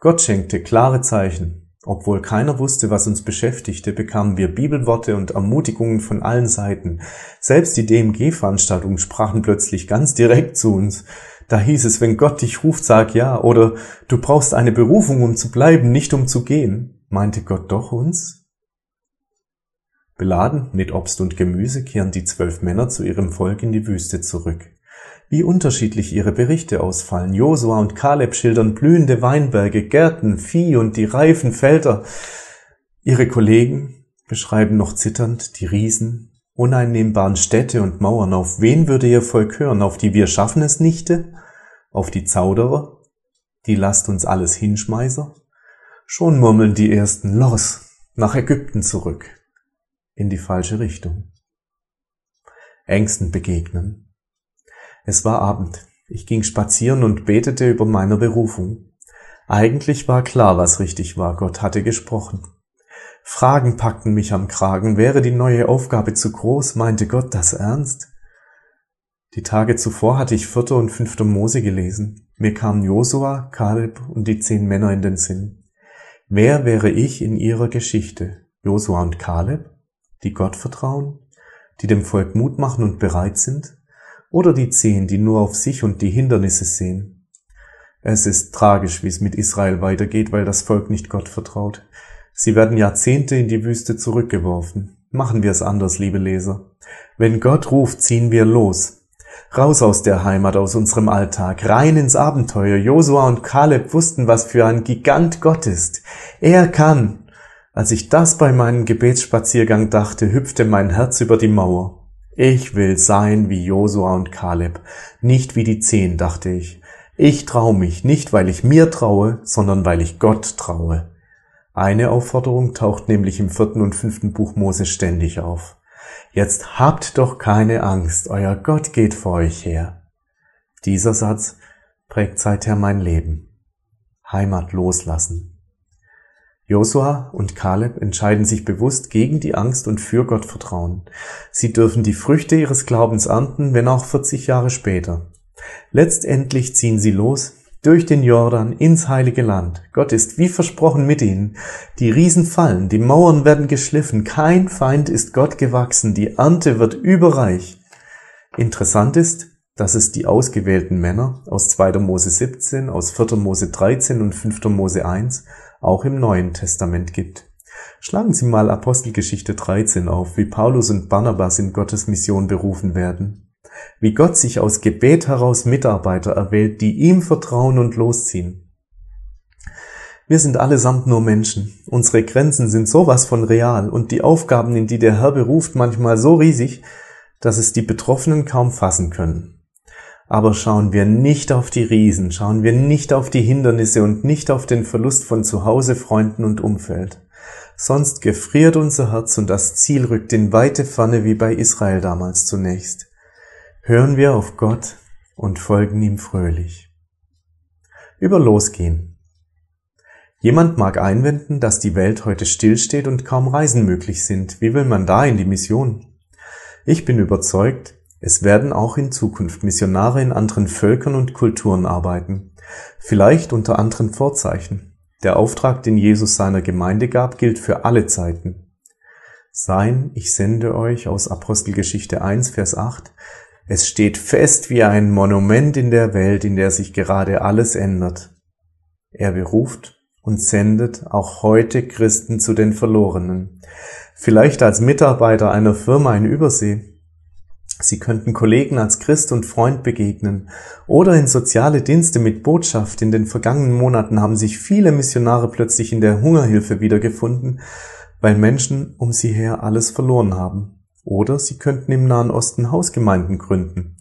Gott schenkte klare Zeichen. Obwohl keiner wusste, was uns beschäftigte, bekamen wir Bibelworte und Ermutigungen von allen Seiten. Selbst die DMG-Veranstaltungen sprachen plötzlich ganz direkt zu uns. Da hieß es, wenn Gott dich ruft, sag ja, oder du brauchst eine Berufung, um zu bleiben, nicht um zu gehen. Meinte Gott doch uns? Beladen mit Obst und Gemüse kehren die zwölf Männer zu ihrem Volk in die Wüste zurück. Wie unterschiedlich ihre Berichte ausfallen. Josua und Kaleb schildern blühende Weinberge, Gärten, Vieh und die reifen Felder. Ihre Kollegen beschreiben noch zitternd die Riesen, uneinnehmbaren Städte und Mauern. Auf wen würde ihr Volk hören? Auf die Wir schaffen es Nichte? Auf die Zauderer? Die lasst uns alles hinschmeißer? Schon murmeln die ersten los, nach Ägypten zurück, in die falsche Richtung. Ängsten begegnen. Es war Abend. Ich ging spazieren und betete über meiner Berufung. Eigentlich war klar, was richtig war. Gott hatte gesprochen. Fragen packten mich am Kragen. Wäre die neue Aufgabe zu groß? Meinte Gott das ernst? Die Tage zuvor hatte ich vierte und fünfte Mose gelesen. Mir kamen Josua, Kaleb und die zehn Männer in den Sinn. Wer wäre ich in ihrer Geschichte? Josua und Kaleb, die Gott vertrauen, die dem Volk Mut machen und bereit sind? Oder die zehn, die nur auf sich und die Hindernisse sehen? Es ist tragisch, wie es mit Israel weitergeht, weil das Volk nicht Gott vertraut. Sie werden Jahrzehnte in die Wüste zurückgeworfen. Machen wir es anders, liebe Leser. Wenn Gott ruft, ziehen wir los. Raus aus der Heimat, aus unserem Alltag, rein ins Abenteuer. Josua und Kaleb wussten, was für ein Gigant Gott ist. Er kann. Als ich das bei meinem Gebetsspaziergang dachte, hüpfte mein Herz über die Mauer. Ich will sein wie Josua und Kaleb, nicht wie die Zehn, dachte ich. Ich traue mich, nicht weil ich mir traue, sondern weil ich Gott traue. Eine Aufforderung taucht nämlich im vierten und fünften Buch Mose ständig auf. Jetzt habt doch keine Angst, euer Gott geht vor euch her. Dieser Satz prägt seither mein Leben. Heimat loslassen. Josua und Kaleb entscheiden sich bewusst gegen die Angst und für Gott vertrauen. Sie dürfen die Früchte ihres Glaubens ernten, wenn auch 40 Jahre später. Letztendlich ziehen sie los, durch den Jordan ins heilige Land. Gott ist wie versprochen mit ihnen. Die Riesen fallen, die Mauern werden geschliffen, kein Feind ist Gott gewachsen, die Ernte wird überreich. Interessant ist, dass es die ausgewählten Männer aus 2. Mose 17, aus 4. Mose 13 und 5. Mose 1 auch im Neuen Testament gibt. Schlagen Sie mal Apostelgeschichte 13 auf, wie Paulus und Barnabas in Gottes Mission berufen werden. Wie Gott sich aus Gebet heraus Mitarbeiter erwählt, die ihm vertrauen und losziehen. Wir sind allesamt nur Menschen. Unsere Grenzen sind sowas von real und die Aufgaben, in die der Herr beruft, manchmal so riesig, dass es die Betroffenen kaum fassen können. Aber schauen wir nicht auf die Riesen, schauen wir nicht auf die Hindernisse und nicht auf den Verlust von Zuhause, Freunden und Umfeld. Sonst gefriert unser Herz und das Ziel rückt in weite Ferne wie bei Israel damals zunächst. Hören wir auf Gott und folgen ihm fröhlich. Über Losgehen. Jemand mag einwenden, dass die Welt heute stillsteht und kaum Reisen möglich sind. Wie will man da in die Mission? Ich bin überzeugt, es werden auch in Zukunft Missionare in anderen Völkern und Kulturen arbeiten, vielleicht unter anderen Vorzeichen. Der Auftrag, den Jesus seiner Gemeinde gab, gilt für alle Zeiten. Sein, ich sende euch aus Apostelgeschichte 1, Vers 8, es steht fest wie ein Monument in der Welt, in der sich gerade alles ändert. Er beruft und sendet auch heute Christen zu den Verlorenen. Vielleicht als Mitarbeiter einer Firma in Übersee, Sie könnten Kollegen als Christ und Freund begegnen oder in soziale Dienste mit Botschaft. In den vergangenen Monaten haben sich viele Missionare plötzlich in der Hungerhilfe wiedergefunden, weil Menschen um sie her alles verloren haben. Oder sie könnten im Nahen Osten Hausgemeinden gründen.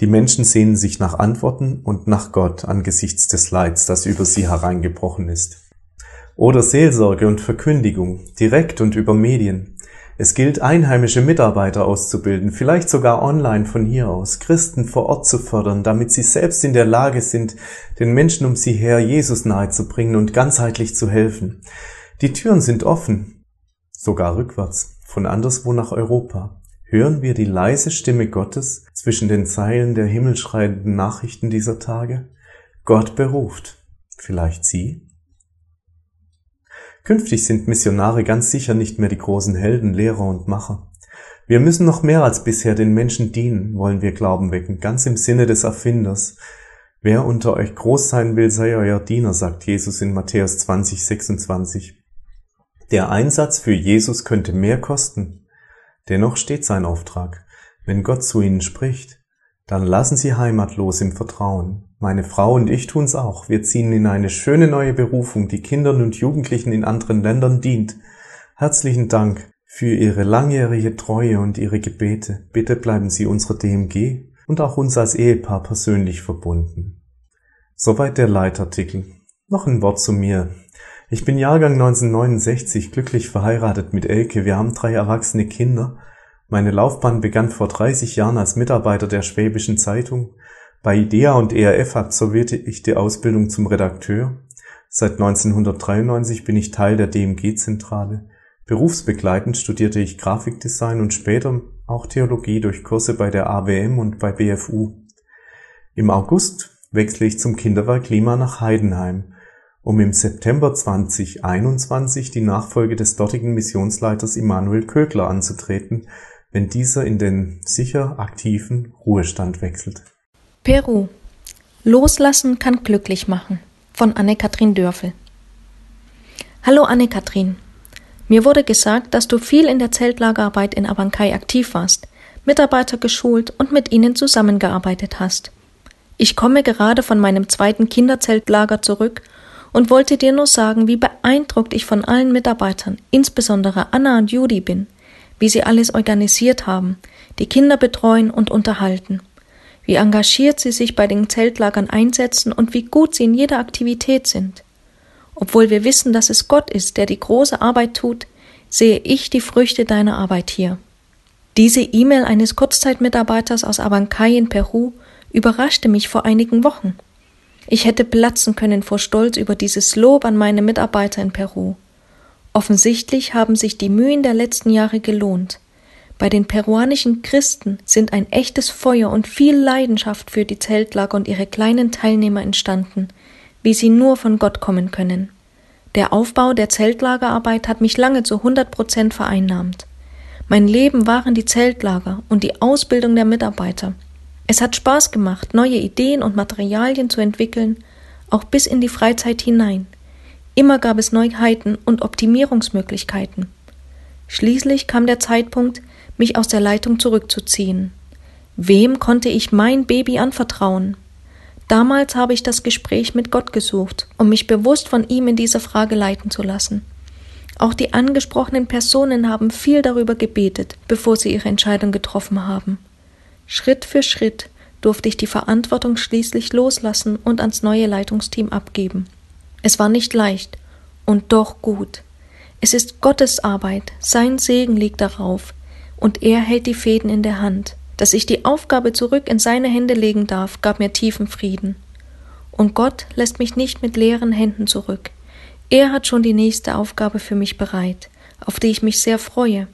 Die Menschen sehnen sich nach Antworten und nach Gott angesichts des Leids, das über sie hereingebrochen ist. Oder Seelsorge und Verkündigung, direkt und über Medien. Es gilt, einheimische Mitarbeiter auszubilden, vielleicht sogar online von hier aus, Christen vor Ort zu fördern, damit sie selbst in der Lage sind, den Menschen um sie her Jesus nahezubringen und ganzheitlich zu helfen. Die Türen sind offen, sogar rückwärts, von anderswo nach Europa. Hören wir die leise Stimme Gottes zwischen den Zeilen der himmelschreienden Nachrichten dieser Tage? Gott beruft. Vielleicht Sie? Künftig sind Missionare ganz sicher nicht mehr die großen Helden, Lehrer und Macher. Wir müssen noch mehr als bisher den Menschen dienen, wollen wir Glauben wecken, ganz im Sinne des Erfinders. Wer unter euch groß sein will, sei euer Diener, sagt Jesus in Matthäus 20, 26. Der Einsatz für Jesus könnte mehr kosten. Dennoch steht sein Auftrag. Wenn Gott zu ihnen spricht, dann lassen sie heimatlos im Vertrauen. Meine Frau und ich tun's auch. Wir ziehen in eine schöne neue Berufung, die Kindern und Jugendlichen in anderen Ländern dient. Herzlichen Dank für Ihre langjährige Treue und Ihre Gebete. Bitte bleiben Sie unserer DMG und auch uns als Ehepaar persönlich verbunden. Soweit der Leitartikel. Noch ein Wort zu mir. Ich bin Jahrgang 1969, glücklich verheiratet mit Elke. Wir haben drei erwachsene Kinder. Meine Laufbahn begann vor 30 Jahren als Mitarbeiter der Schwäbischen Zeitung. Bei IDEA und ERF absolvierte ich die Ausbildung zum Redakteur. Seit 1993 bin ich Teil der DMG-Zentrale. Berufsbegleitend studierte ich Grafikdesign und später auch Theologie durch Kurse bei der AWM und bei BFU. Im August wechsle ich zum Kinderwerk Lima nach Heidenheim, um im September 2021 die Nachfolge des dortigen Missionsleiters Immanuel Kögler anzutreten, wenn dieser in den sicher aktiven Ruhestand wechselt. Peru. Loslassen kann glücklich machen. Von Anne-Kathrin Dörfel. Hallo Anne-Kathrin. Mir wurde gesagt, dass du viel in der Zeltlagerarbeit in Abancay aktiv warst, Mitarbeiter geschult und mit ihnen zusammengearbeitet hast. Ich komme gerade von meinem zweiten Kinderzeltlager zurück und wollte dir nur sagen, wie beeindruckt ich von allen Mitarbeitern, insbesondere Anna und Judy bin, wie sie alles organisiert haben, die Kinder betreuen und unterhalten wie engagiert sie sich bei den Zeltlagern einsetzen und wie gut sie in jeder Aktivität sind. Obwohl wir wissen, dass es Gott ist, der die große Arbeit tut, sehe ich die Früchte deiner Arbeit hier. Diese E-Mail eines Kurzzeitmitarbeiters aus Abancay in Peru überraschte mich vor einigen Wochen. Ich hätte platzen können vor Stolz über dieses Lob an meine Mitarbeiter in Peru. Offensichtlich haben sich die Mühen der letzten Jahre gelohnt. Bei den peruanischen Christen sind ein echtes Feuer und viel Leidenschaft für die Zeltlager und ihre kleinen Teilnehmer entstanden, wie sie nur von Gott kommen können. Der Aufbau der Zeltlagerarbeit hat mich lange zu 100 Prozent vereinnahmt. Mein Leben waren die Zeltlager und die Ausbildung der Mitarbeiter. Es hat Spaß gemacht, neue Ideen und Materialien zu entwickeln, auch bis in die Freizeit hinein. Immer gab es Neuheiten und Optimierungsmöglichkeiten. Schließlich kam der Zeitpunkt, mich aus der Leitung zurückzuziehen. Wem konnte ich mein Baby anvertrauen? Damals habe ich das Gespräch mit Gott gesucht, um mich bewusst von ihm in dieser Frage leiten zu lassen. Auch die angesprochenen Personen haben viel darüber gebetet, bevor sie ihre Entscheidung getroffen haben. Schritt für Schritt durfte ich die Verantwortung schließlich loslassen und ans neue Leitungsteam abgeben. Es war nicht leicht und doch gut. Es ist Gottes Arbeit, sein Segen liegt darauf, und er hält die Fäden in der Hand. Dass ich die Aufgabe zurück in seine Hände legen darf, gab mir tiefen Frieden. Und Gott lässt mich nicht mit leeren Händen zurück. Er hat schon die nächste Aufgabe für mich bereit, auf die ich mich sehr freue.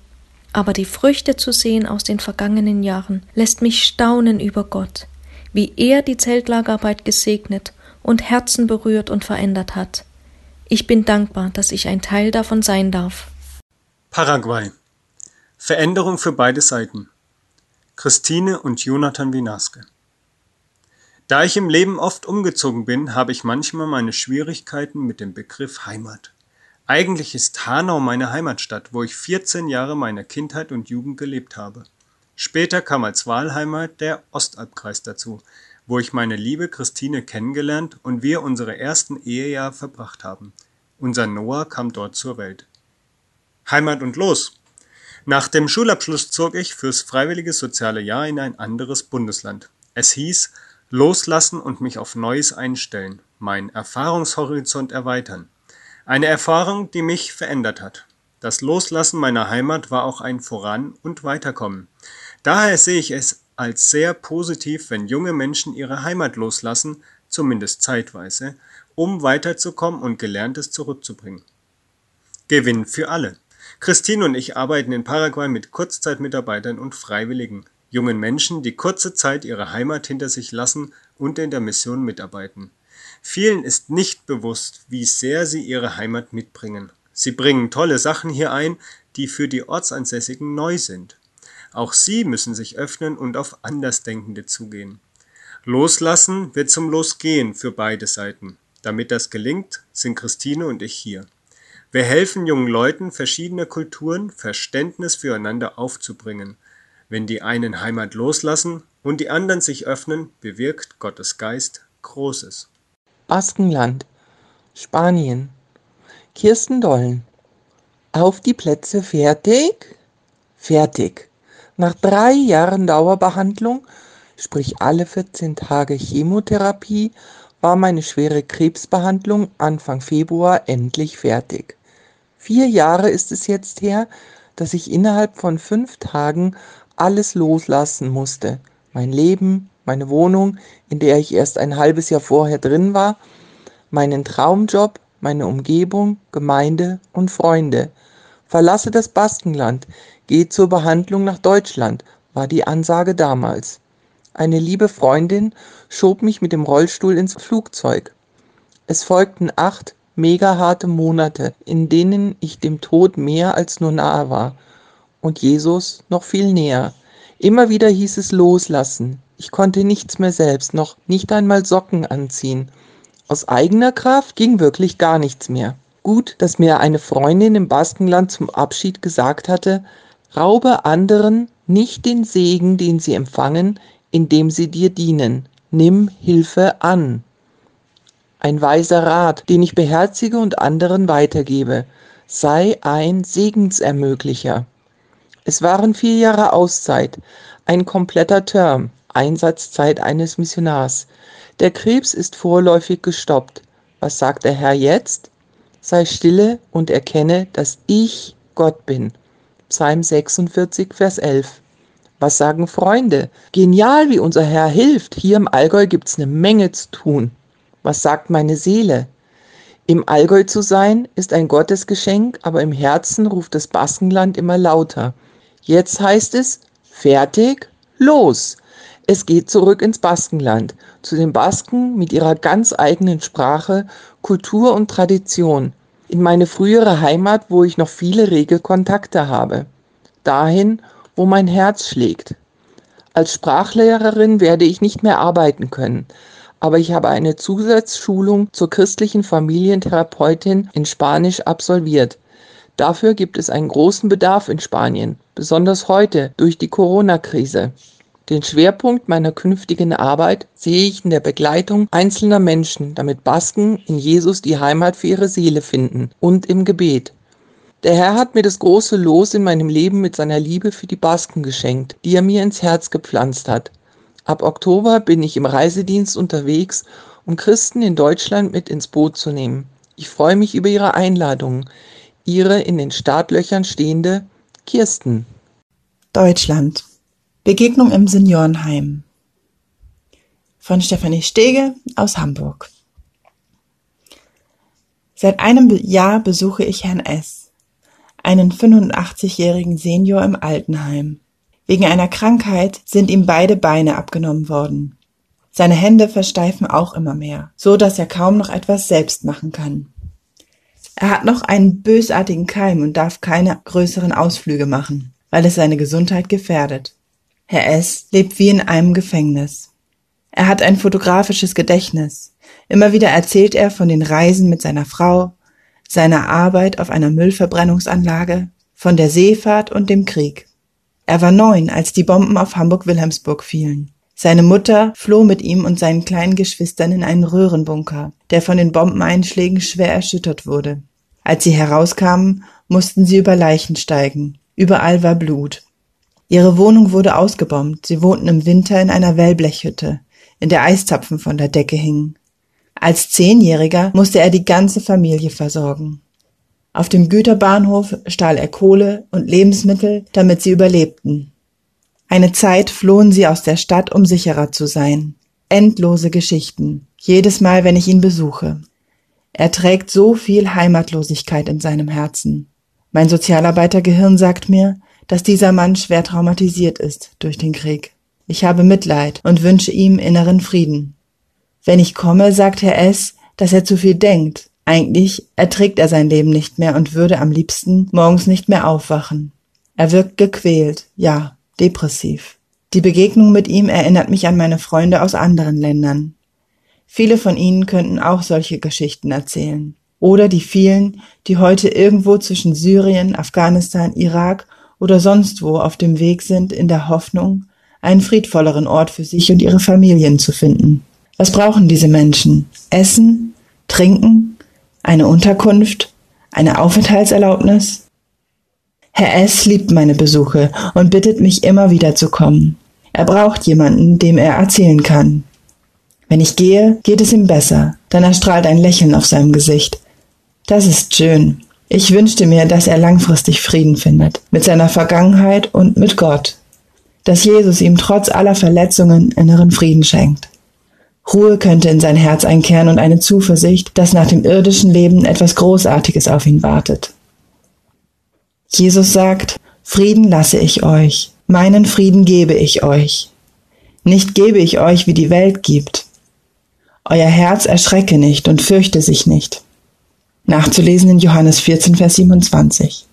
Aber die Früchte zu sehen aus den vergangenen Jahren lässt mich staunen über Gott, wie er die Zeltlagerarbeit gesegnet und Herzen berührt und verändert hat. Ich bin dankbar, dass ich ein Teil davon sein darf. Paraguay. Veränderung für beide Seiten. Christine und Jonathan Winaske. Da ich im Leben oft umgezogen bin, habe ich manchmal meine Schwierigkeiten mit dem Begriff Heimat. Eigentlich ist Hanau meine Heimatstadt, wo ich 14 Jahre meiner Kindheit und Jugend gelebt habe. Später kam als Wahlheimat der Ostalbkreis dazu, wo ich meine liebe Christine kennengelernt und wir unsere ersten Ehejahr verbracht haben. Unser Noah kam dort zur Welt. Heimat und los! Nach dem Schulabschluss zog ich fürs freiwillige soziale Jahr in ein anderes Bundesland. Es hieß Loslassen und mich auf Neues einstellen, meinen Erfahrungshorizont erweitern. Eine Erfahrung, die mich verändert hat. Das Loslassen meiner Heimat war auch ein Voran- und Weiterkommen. Daher sehe ich es als sehr positiv, wenn junge Menschen ihre Heimat loslassen, zumindest zeitweise, um weiterzukommen und Gelerntes zurückzubringen. Gewinn für alle. Christine und ich arbeiten in Paraguay mit Kurzzeitmitarbeitern und Freiwilligen, jungen Menschen, die kurze Zeit ihre Heimat hinter sich lassen und in der Mission mitarbeiten. Vielen ist nicht bewusst, wie sehr sie ihre Heimat mitbringen. Sie bringen tolle Sachen hier ein, die für die Ortsansässigen neu sind. Auch sie müssen sich öffnen und auf Andersdenkende zugehen. Loslassen wird zum Losgehen für beide Seiten. Damit das gelingt, sind Christine und ich hier. Wir helfen jungen Leuten verschiedener Kulturen Verständnis füreinander aufzubringen. Wenn die einen Heimat loslassen und die anderen sich öffnen, bewirkt Gottes Geist Großes. Baskenland, Spanien. Kirsten Dollen. Auf die Plätze fertig? Fertig. Nach drei Jahren Dauerbehandlung, sprich alle 14 Tage Chemotherapie, war meine schwere Krebsbehandlung Anfang Februar endlich fertig. Vier Jahre ist es jetzt her, dass ich innerhalb von fünf Tagen alles loslassen musste. Mein Leben, meine Wohnung, in der ich erst ein halbes Jahr vorher drin war, meinen Traumjob, meine Umgebung, Gemeinde und Freunde. Verlasse das Baskenland, geh zur Behandlung nach Deutschland, war die Ansage damals. Eine liebe Freundin schob mich mit dem Rollstuhl ins Flugzeug. Es folgten acht mega harte Monate, in denen ich dem Tod mehr als nur nahe war und Jesus noch viel näher. Immer wieder hieß es loslassen. Ich konnte nichts mehr selbst, noch nicht einmal Socken anziehen. Aus eigener Kraft ging wirklich gar nichts mehr. Gut, dass mir eine Freundin im Baskenland zum Abschied gesagt hatte, raube anderen nicht den Segen, den sie empfangen, indem sie dir dienen. Nimm Hilfe an. Ein weiser Rat, den ich beherzige und anderen weitergebe. Sei ein Segensermöglicher. Es waren vier Jahre Auszeit, ein kompletter Term, Einsatzzeit eines Missionars. Der Krebs ist vorläufig gestoppt. Was sagt der Herr jetzt? Sei stille und erkenne, dass ich Gott bin. Psalm 46, Vers 11. Was sagen Freunde? Genial, wie unser Herr hilft. Hier im Allgäu gibt's eine Menge zu tun. Was sagt meine Seele? Im Allgäu zu sein ist ein Gottesgeschenk, aber im Herzen ruft das Baskenland immer lauter. Jetzt heißt es, fertig, los. Es geht zurück ins Baskenland. zu den Basken mit ihrer ganz eigenen Sprache, Kultur und Tradition, in meine frühere Heimat, wo ich noch viele rege Kontakte habe, dahin, wo mein Herz schlägt. Als Sprachlehrerin werde ich nicht mehr arbeiten können, aber ich habe eine Zusatzschulung zur christlichen Familientherapeutin in Spanisch absolviert. Dafür gibt es einen großen Bedarf in Spanien, besonders heute durch die Corona-Krise. Den Schwerpunkt meiner künftigen Arbeit sehe ich in der Begleitung einzelner Menschen, damit Basken in Jesus die Heimat für ihre Seele finden und im Gebet. Der Herr hat mir das große Los in meinem Leben mit seiner Liebe für die Basken geschenkt, die er mir ins Herz gepflanzt hat. Ab Oktober bin ich im Reisedienst unterwegs, um Christen in Deutschland mit ins Boot zu nehmen. Ich freue mich über Ihre Einladung. Ihre in den Startlöchern stehende Kirsten. Deutschland. Begegnung im Seniorenheim. Von Stefanie Stege aus Hamburg. Seit einem Jahr besuche ich Herrn S., einen 85-jährigen Senior im Altenheim. Wegen einer Krankheit sind ihm beide Beine abgenommen worden. Seine Hände versteifen auch immer mehr, so dass er kaum noch etwas selbst machen kann. Er hat noch einen bösartigen Keim und darf keine größeren Ausflüge machen, weil es seine Gesundheit gefährdet. Herr S. lebt wie in einem Gefängnis. Er hat ein fotografisches Gedächtnis. Immer wieder erzählt er von den Reisen mit seiner Frau, seiner Arbeit auf einer Müllverbrennungsanlage, von der Seefahrt und dem Krieg. Er war neun, als die Bomben auf Hamburg-Wilhelmsburg fielen. Seine Mutter floh mit ihm und seinen kleinen Geschwistern in einen Röhrenbunker, der von den Bombeneinschlägen schwer erschüttert wurde. Als sie herauskamen, mussten sie über Leichen steigen. Überall war Blut. Ihre Wohnung wurde ausgebombt. Sie wohnten im Winter in einer Wellblechhütte, in der Eiszapfen von der Decke hingen. Als Zehnjähriger musste er die ganze Familie versorgen. Auf dem Güterbahnhof stahl er Kohle und Lebensmittel, damit sie überlebten. Eine Zeit flohen sie aus der Stadt, um sicherer zu sein. Endlose Geschichten, jedes Mal, wenn ich ihn besuche. Er trägt so viel Heimatlosigkeit in seinem Herzen. Mein Sozialarbeitergehirn sagt mir, dass dieser Mann schwer traumatisiert ist durch den Krieg. Ich habe Mitleid und wünsche ihm inneren Frieden. Wenn ich komme, sagt Herr S., dass er zu viel denkt eigentlich erträgt er sein Leben nicht mehr und würde am liebsten morgens nicht mehr aufwachen. Er wirkt gequält, ja, depressiv. Die Begegnung mit ihm erinnert mich an meine Freunde aus anderen Ländern. Viele von ihnen könnten auch solche Geschichten erzählen. Oder die vielen, die heute irgendwo zwischen Syrien, Afghanistan, Irak oder sonst wo auf dem Weg sind in der Hoffnung, einen friedvolleren Ort für sich und ihre Familien zu finden. Was brauchen diese Menschen? Essen? Trinken? eine Unterkunft, eine Aufenthaltserlaubnis? Herr S. liebt meine Besuche und bittet mich immer wieder zu kommen. Er braucht jemanden, dem er erzählen kann. Wenn ich gehe, geht es ihm besser, dann erstrahlt ein Lächeln auf seinem Gesicht. Das ist schön. Ich wünschte mir, dass er langfristig Frieden findet, mit seiner Vergangenheit und mit Gott. Dass Jesus ihm trotz aller Verletzungen inneren Frieden schenkt. Ruhe könnte in sein Herz einkehren und eine Zuversicht, dass nach dem irdischen Leben etwas Großartiges auf ihn wartet. Jesus sagt, Frieden lasse ich euch, meinen Frieden gebe ich euch. Nicht gebe ich euch, wie die Welt gibt. Euer Herz erschrecke nicht und fürchte sich nicht. Nachzulesen in Johannes 14, Vers 27.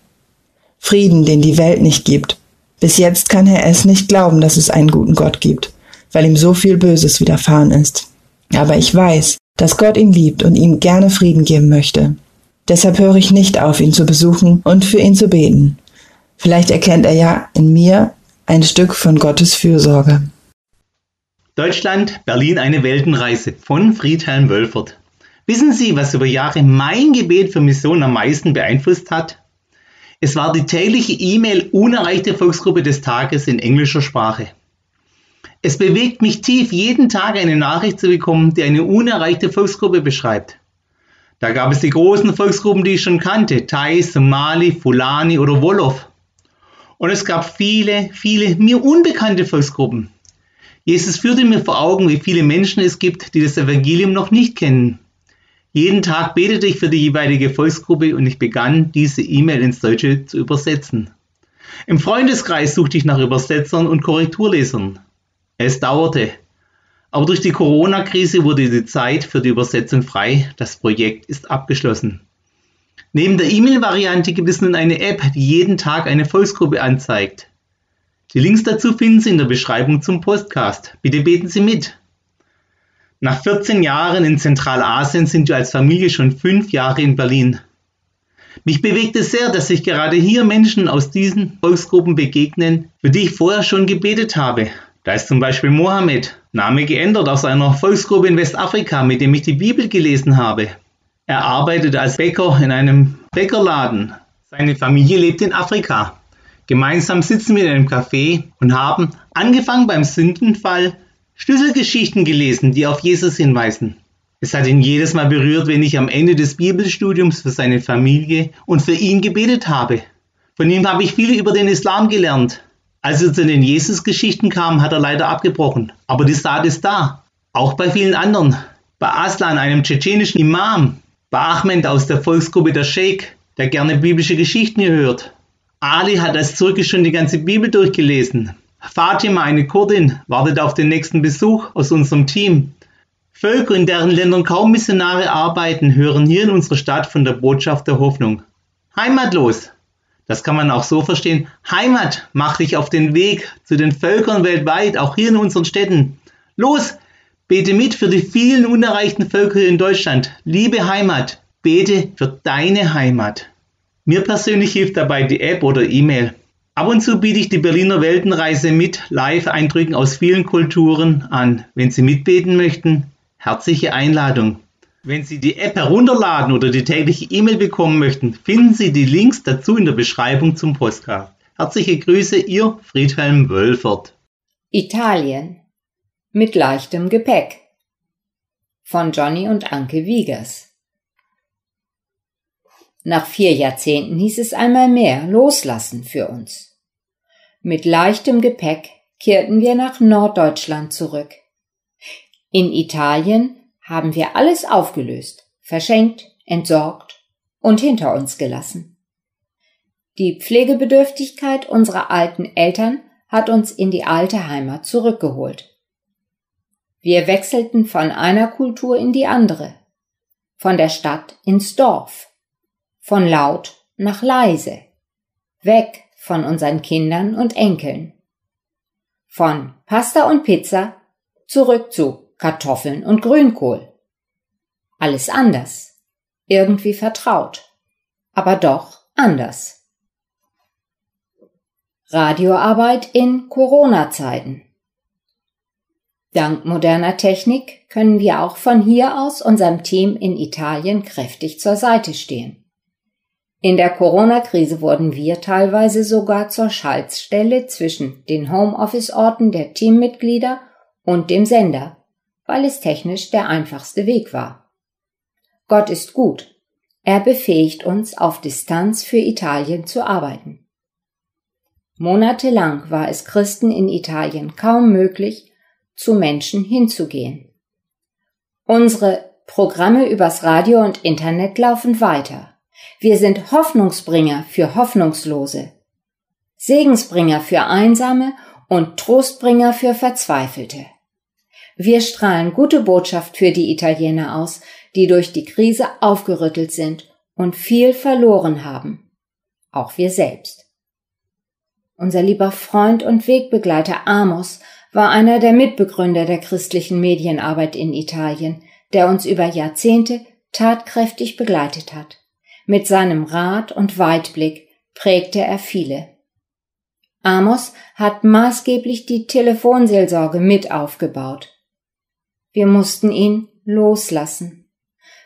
Frieden, den die Welt nicht gibt. Bis jetzt kann Herr S. nicht glauben, dass es einen guten Gott gibt weil ihm so viel Böses widerfahren ist. Aber ich weiß, dass Gott ihn liebt und ihm gerne Frieden geben möchte. Deshalb höre ich nicht auf, ihn zu besuchen und für ihn zu beten. Vielleicht erkennt er ja in mir ein Stück von Gottes Fürsorge. Deutschland, Berlin eine Weltenreise von Friedhelm Wölfert. Wissen Sie, was über Jahre mein Gebet für Mission am meisten beeinflusst hat? Es war die tägliche E-Mail unerreichte Volksgruppe des Tages in englischer Sprache. Es bewegt mich tief, jeden Tag eine Nachricht zu bekommen, die eine unerreichte Volksgruppe beschreibt. Da gab es die großen Volksgruppen, die ich schon kannte, Thai, Somali, Fulani oder Wolof. Und es gab viele, viele mir unbekannte Volksgruppen. Jesus führte mir vor Augen, wie viele Menschen es gibt, die das Evangelium noch nicht kennen. Jeden Tag betete ich für die jeweilige Volksgruppe und ich begann, diese E-Mail ins Deutsche zu übersetzen. Im Freundeskreis suchte ich nach Übersetzern und Korrekturlesern. Es dauerte. Aber durch die Corona-Krise wurde die Zeit für die Übersetzung frei. Das Projekt ist abgeschlossen. Neben der E-Mail-Variante gibt es nun eine App, die jeden Tag eine Volksgruppe anzeigt. Die Links dazu finden Sie in der Beschreibung zum Podcast. Bitte beten Sie mit. Nach 14 Jahren in Zentralasien sind wir als Familie schon fünf Jahre in Berlin. Mich bewegt es sehr, dass sich gerade hier Menschen aus diesen Volksgruppen begegnen, für die ich vorher schon gebetet habe. Da ist zum Beispiel Mohammed, Name geändert aus einer Volksgruppe in Westafrika, mit dem ich die Bibel gelesen habe. Er arbeitet als Bäcker in einem Bäckerladen. Seine Familie lebt in Afrika. Gemeinsam sitzen wir in einem Café und haben, angefangen beim Sündenfall, Schlüsselgeschichten gelesen, die auf Jesus hinweisen. Es hat ihn jedes Mal berührt, wenn ich am Ende des Bibelstudiums für seine Familie und für ihn gebetet habe. Von ihm habe ich viel über den Islam gelernt. Als er zu den Jesus-Geschichten kam, hat er leider abgebrochen. Aber die Saat ist da. Auch bei vielen anderen. Bei Aslan, einem tschetschenischen Imam. Bei Ahmed aus der Volksgruppe der Sheikh, der gerne biblische Geschichten hört. Ali hat als Türke schon die ganze Bibel durchgelesen. Fatima, eine Kurdin, wartet auf den nächsten Besuch aus unserem Team. Völker, in deren Ländern kaum Missionare arbeiten, hören hier in unserer Stadt von der Botschaft der Hoffnung. Heimatlos. Das kann man auch so verstehen. Heimat, mach dich auf den Weg zu den Völkern weltweit, auch hier in unseren Städten. Los, bete mit für die vielen unerreichten Völker in Deutschland. Liebe Heimat, bete für deine Heimat. Mir persönlich hilft dabei die App oder E-Mail. Ab und zu biete ich die Berliner Weltenreise mit Live-Eindrücken aus vielen Kulturen an. Wenn Sie mitbeten möchten, herzliche Einladung. Wenn Sie die App herunterladen oder die tägliche E-Mail bekommen möchten, finden Sie die Links dazu in der Beschreibung zum Postcard. Herzliche Grüße, Ihr Friedhelm Wölfert. Italien mit leichtem Gepäck von Johnny und Anke Wiegers. Nach vier Jahrzehnten hieß es einmal mehr loslassen für uns. Mit leichtem Gepäck kehrten wir nach Norddeutschland zurück. In Italien haben wir alles aufgelöst, verschenkt, entsorgt und hinter uns gelassen. Die Pflegebedürftigkeit unserer alten Eltern hat uns in die alte Heimat zurückgeholt. Wir wechselten von einer Kultur in die andere, von der Stadt ins Dorf, von laut nach leise, weg von unseren Kindern und Enkeln. Von Pasta und Pizza zurück zu Kartoffeln und Grünkohl. Alles anders, irgendwie vertraut, aber doch anders. Radioarbeit in Corona-Zeiten. Dank moderner Technik können wir auch von hier aus unserem Team in Italien kräftig zur Seite stehen. In der Corona-Krise wurden wir teilweise sogar zur Schaltstelle zwischen den Homeoffice-Orten der Teammitglieder und dem Sender, weil es technisch der einfachste Weg war. Gott ist gut. Er befähigt uns, auf Distanz für Italien zu arbeiten. Monatelang war es Christen in Italien kaum möglich, zu Menschen hinzugehen. Unsere Programme übers Radio und Internet laufen weiter. Wir sind Hoffnungsbringer für Hoffnungslose, Segensbringer für Einsame und Trostbringer für Verzweifelte. Wir strahlen gute Botschaft für die Italiener aus, die durch die Krise aufgerüttelt sind und viel verloren haben. Auch wir selbst. Unser lieber Freund und Wegbegleiter Amos war einer der Mitbegründer der christlichen Medienarbeit in Italien, der uns über Jahrzehnte tatkräftig begleitet hat. Mit seinem Rat und Weitblick prägte er viele. Amos hat maßgeblich die Telefonseelsorge mit aufgebaut. Wir mussten ihn loslassen.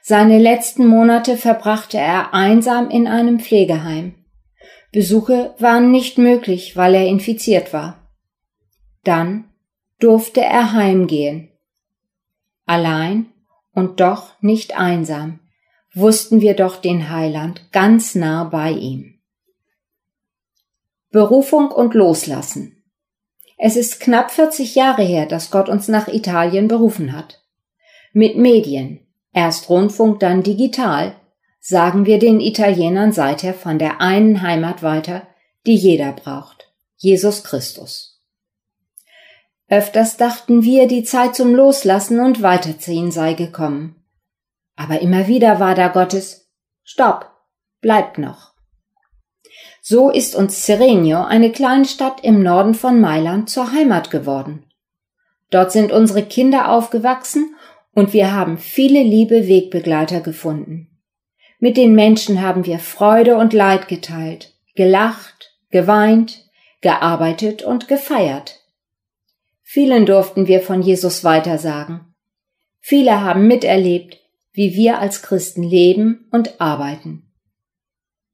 Seine letzten Monate verbrachte er einsam in einem Pflegeheim. Besuche waren nicht möglich, weil er infiziert war. Dann durfte er heimgehen. Allein und doch nicht einsam wussten wir doch den Heiland ganz nah bei ihm. Berufung und Loslassen. Es ist knapp 40 Jahre her, dass Gott uns nach Italien berufen hat. Mit Medien, erst Rundfunk, dann digital, sagen wir den Italienern seither von der einen Heimat weiter, die jeder braucht, Jesus Christus. Öfters dachten wir, die Zeit zum Loslassen und Weiterziehen sei gekommen. Aber immer wieder war da Gottes Stopp, bleibt noch. So ist uns Serenio, eine Kleinstadt im Norden von Mailand, zur Heimat geworden. Dort sind unsere Kinder aufgewachsen und wir haben viele liebe Wegbegleiter gefunden. Mit den Menschen haben wir Freude und Leid geteilt, gelacht, geweint, gearbeitet und gefeiert. Vielen durften wir von Jesus weitersagen. Viele haben miterlebt, wie wir als Christen leben und arbeiten.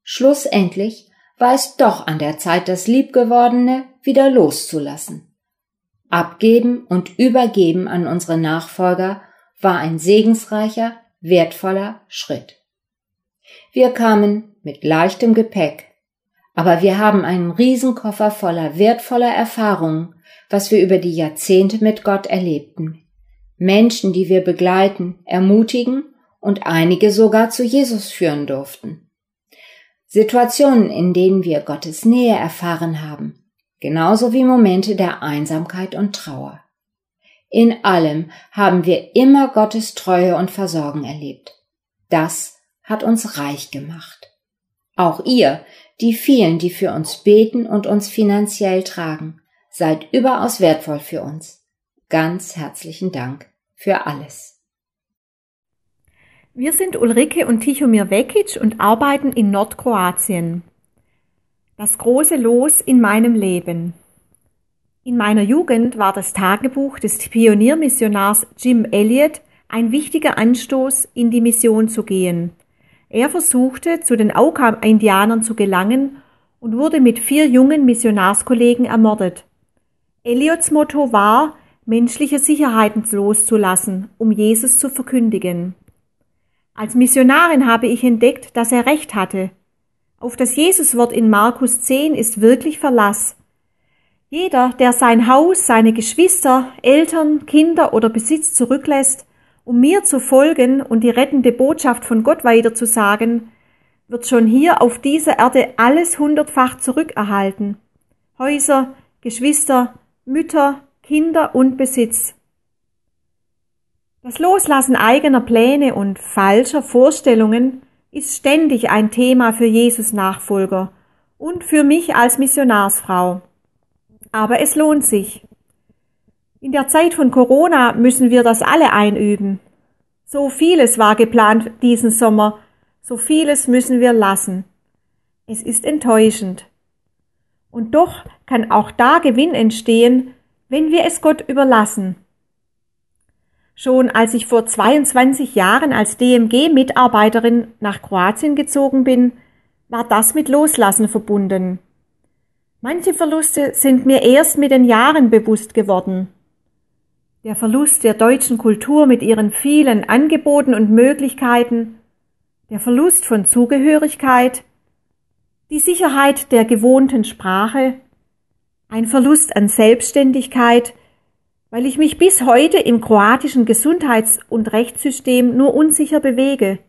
Schlussendlich war es doch an der Zeit, das Liebgewordene wieder loszulassen. Abgeben und übergeben an unsere Nachfolger war ein segensreicher, wertvoller Schritt. Wir kamen mit leichtem Gepäck, aber wir haben einen Riesenkoffer voller wertvoller Erfahrungen, was wir über die Jahrzehnte mit Gott erlebten. Menschen, die wir begleiten, ermutigen und einige sogar zu Jesus führen durften. Situationen, in denen wir Gottes Nähe erfahren haben, genauso wie Momente der Einsamkeit und Trauer. In allem haben wir immer Gottes Treue und Versorgen erlebt. Das hat uns reich gemacht. Auch ihr, die vielen, die für uns beten und uns finanziell tragen, seid überaus wertvoll für uns. Ganz herzlichen Dank für alles. Wir sind Ulrike und Tichomir Vekic und arbeiten in Nordkroatien. Das große Los in meinem Leben. In meiner Jugend war das Tagebuch des Pioniermissionars Jim Elliot ein wichtiger Anstoß, in die Mission zu gehen. Er versuchte, zu den Auka-Indianern zu gelangen und wurde mit vier jungen Missionarskollegen ermordet. Elliots Motto war, menschliche Sicherheiten loszulassen, um Jesus zu verkündigen. Als Missionarin habe ich entdeckt, dass er recht hatte. Auf das Jesuswort in Markus 10 ist wirklich Verlass. Jeder, der sein Haus, seine Geschwister, Eltern, Kinder oder Besitz zurücklässt, um mir zu folgen und die rettende Botschaft von Gott weiterzusagen, wird schon hier auf dieser Erde alles hundertfach zurückerhalten. Häuser, Geschwister, Mütter, Kinder und Besitz. Das Loslassen eigener Pläne und falscher Vorstellungen ist ständig ein Thema für Jesus Nachfolger und für mich als Missionarsfrau. Aber es lohnt sich. In der Zeit von Corona müssen wir das alle einüben. So vieles war geplant diesen Sommer, so vieles müssen wir lassen. Es ist enttäuschend. Und doch kann auch da Gewinn entstehen, wenn wir es Gott überlassen. Schon als ich vor 22 Jahren als DMG-Mitarbeiterin nach Kroatien gezogen bin, war das mit Loslassen verbunden. Manche Verluste sind mir erst mit den Jahren bewusst geworden. Der Verlust der deutschen Kultur mit ihren vielen Angeboten und Möglichkeiten, der Verlust von Zugehörigkeit, die Sicherheit der gewohnten Sprache, ein Verlust an Selbstständigkeit, weil ich mich bis heute im kroatischen Gesundheits- und Rechtssystem nur unsicher bewege.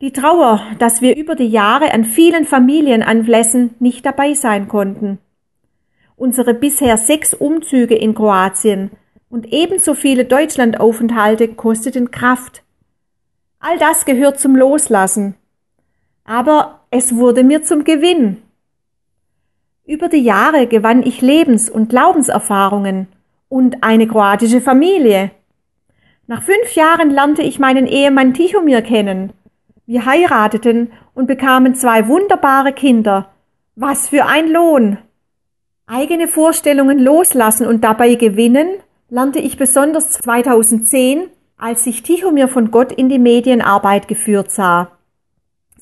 Die Trauer, dass wir über die Jahre an vielen Familienanlässen nicht dabei sein konnten. Unsere bisher sechs Umzüge in Kroatien und ebenso viele Deutschlandaufenthalte kosteten Kraft. All das gehört zum Loslassen. Aber es wurde mir zum Gewinn. Über die Jahre gewann ich Lebens- und Glaubenserfahrungen und eine kroatische Familie. Nach fünf Jahren lernte ich meinen Ehemann Tichomir kennen wir heirateten und bekamen zwei wunderbare Kinder. Was für ein Lohn! Eigene Vorstellungen loslassen und dabei gewinnen, lernte ich besonders 2010, als sich Tichomir von Gott in die Medienarbeit geführt sah.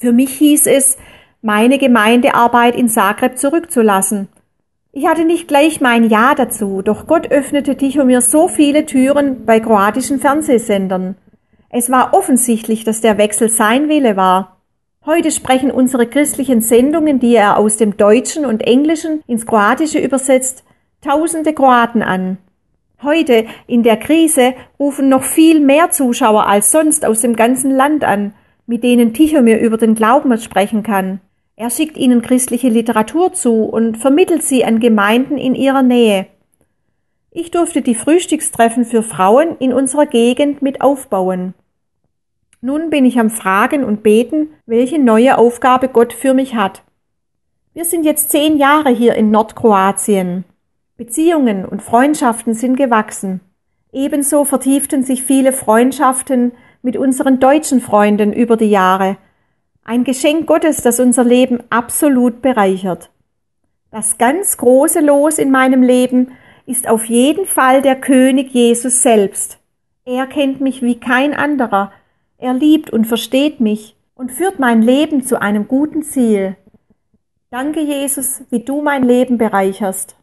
Für mich hieß es, meine Gemeindearbeit in Zagreb zurückzulassen. Ich hatte nicht gleich mein Ja dazu, doch Gott öffnete Tichomir so viele Türen bei kroatischen Fernsehsendern. Es war offensichtlich, dass der Wechsel sein Wille war. Heute sprechen unsere christlichen Sendungen, die er aus dem Deutschen und Englischen ins Kroatische übersetzt, tausende Kroaten an. Heute, in der Krise, rufen noch viel mehr Zuschauer als sonst aus dem ganzen Land an, mit denen Tichomir über den Glauben sprechen kann. Er schickt ihnen christliche Literatur zu und vermittelt sie an Gemeinden in ihrer Nähe. Ich durfte die Frühstückstreffen für Frauen in unserer Gegend mit aufbauen. Nun bin ich am Fragen und Beten, welche neue Aufgabe Gott für mich hat. Wir sind jetzt zehn Jahre hier in Nordkroatien. Beziehungen und Freundschaften sind gewachsen. Ebenso vertieften sich viele Freundschaften mit unseren deutschen Freunden über die Jahre. Ein Geschenk Gottes, das unser Leben absolut bereichert. Das ganz große Los in meinem Leben ist auf jeden Fall der König Jesus selbst. Er kennt mich wie kein anderer. Er liebt und versteht mich und führt mein Leben zu einem guten Ziel. Danke, Jesus, wie du mein Leben bereicherst.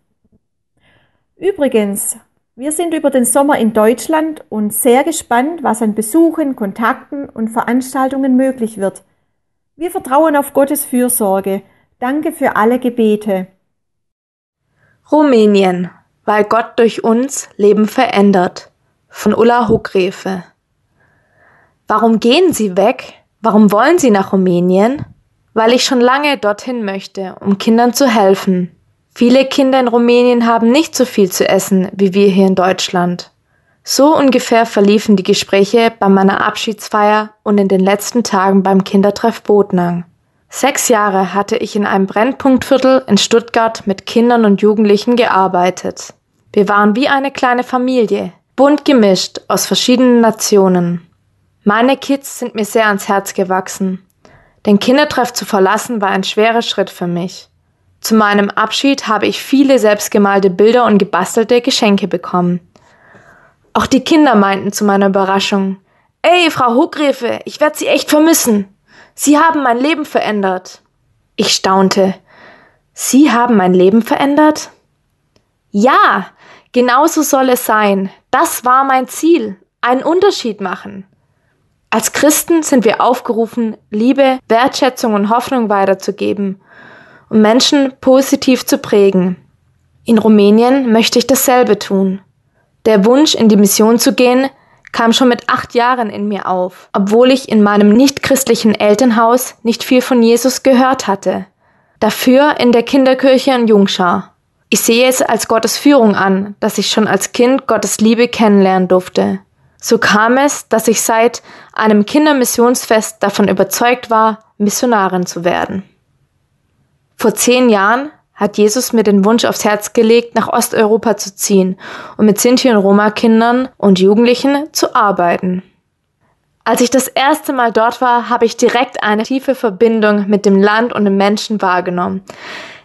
Übrigens, wir sind über den Sommer in Deutschland und sehr gespannt, was an Besuchen, Kontakten und Veranstaltungen möglich wird. Wir vertrauen auf Gottes Fürsorge. Danke für alle Gebete. Rumänien, weil Gott durch uns Leben verändert. Von Ulla Huckrefe. Warum gehen Sie weg? Warum wollen Sie nach Rumänien? Weil ich schon lange dorthin möchte, um Kindern zu helfen. Viele Kinder in Rumänien haben nicht so viel zu essen wie wir hier in Deutschland. So ungefähr verliefen die Gespräche bei meiner Abschiedsfeier und in den letzten Tagen beim Kindertreff Botnang. Sechs Jahre hatte ich in einem Brennpunktviertel in Stuttgart mit Kindern und Jugendlichen gearbeitet. Wir waren wie eine kleine Familie, bunt gemischt aus verschiedenen Nationen. Meine Kids sind mir sehr ans Herz gewachsen. Den Kindertreff zu verlassen war ein schwerer Schritt für mich. Zu meinem Abschied habe ich viele selbstgemalte Bilder und gebastelte Geschenke bekommen. Auch die Kinder meinten zu meiner Überraschung, Ey, Frau Huckrefe, ich werde Sie echt vermissen. Sie haben mein Leben verändert. Ich staunte. Sie haben mein Leben verändert? Ja, genauso soll es sein. Das war mein Ziel. Einen Unterschied machen. Als Christen sind wir aufgerufen, Liebe, Wertschätzung und Hoffnung weiterzugeben um Menschen positiv zu prägen. In Rumänien möchte ich dasselbe tun. Der Wunsch, in die Mission zu gehen, kam schon mit acht Jahren in mir auf, obwohl ich in meinem nichtchristlichen Elternhaus nicht viel von Jesus gehört hatte. Dafür in der Kinderkirche in Jungschar. Ich sehe es als Gottes Führung an, dass ich schon als Kind Gottes Liebe kennenlernen durfte. So kam es, dass ich seit einem Kindermissionsfest davon überzeugt war, Missionarin zu werden. Vor zehn Jahren hat Jesus mir den Wunsch aufs Herz gelegt, nach Osteuropa zu ziehen und mit Sinti und Roma-Kindern und Jugendlichen zu arbeiten. Als ich das erste Mal dort war, habe ich direkt eine tiefe Verbindung mit dem Land und den Menschen wahrgenommen.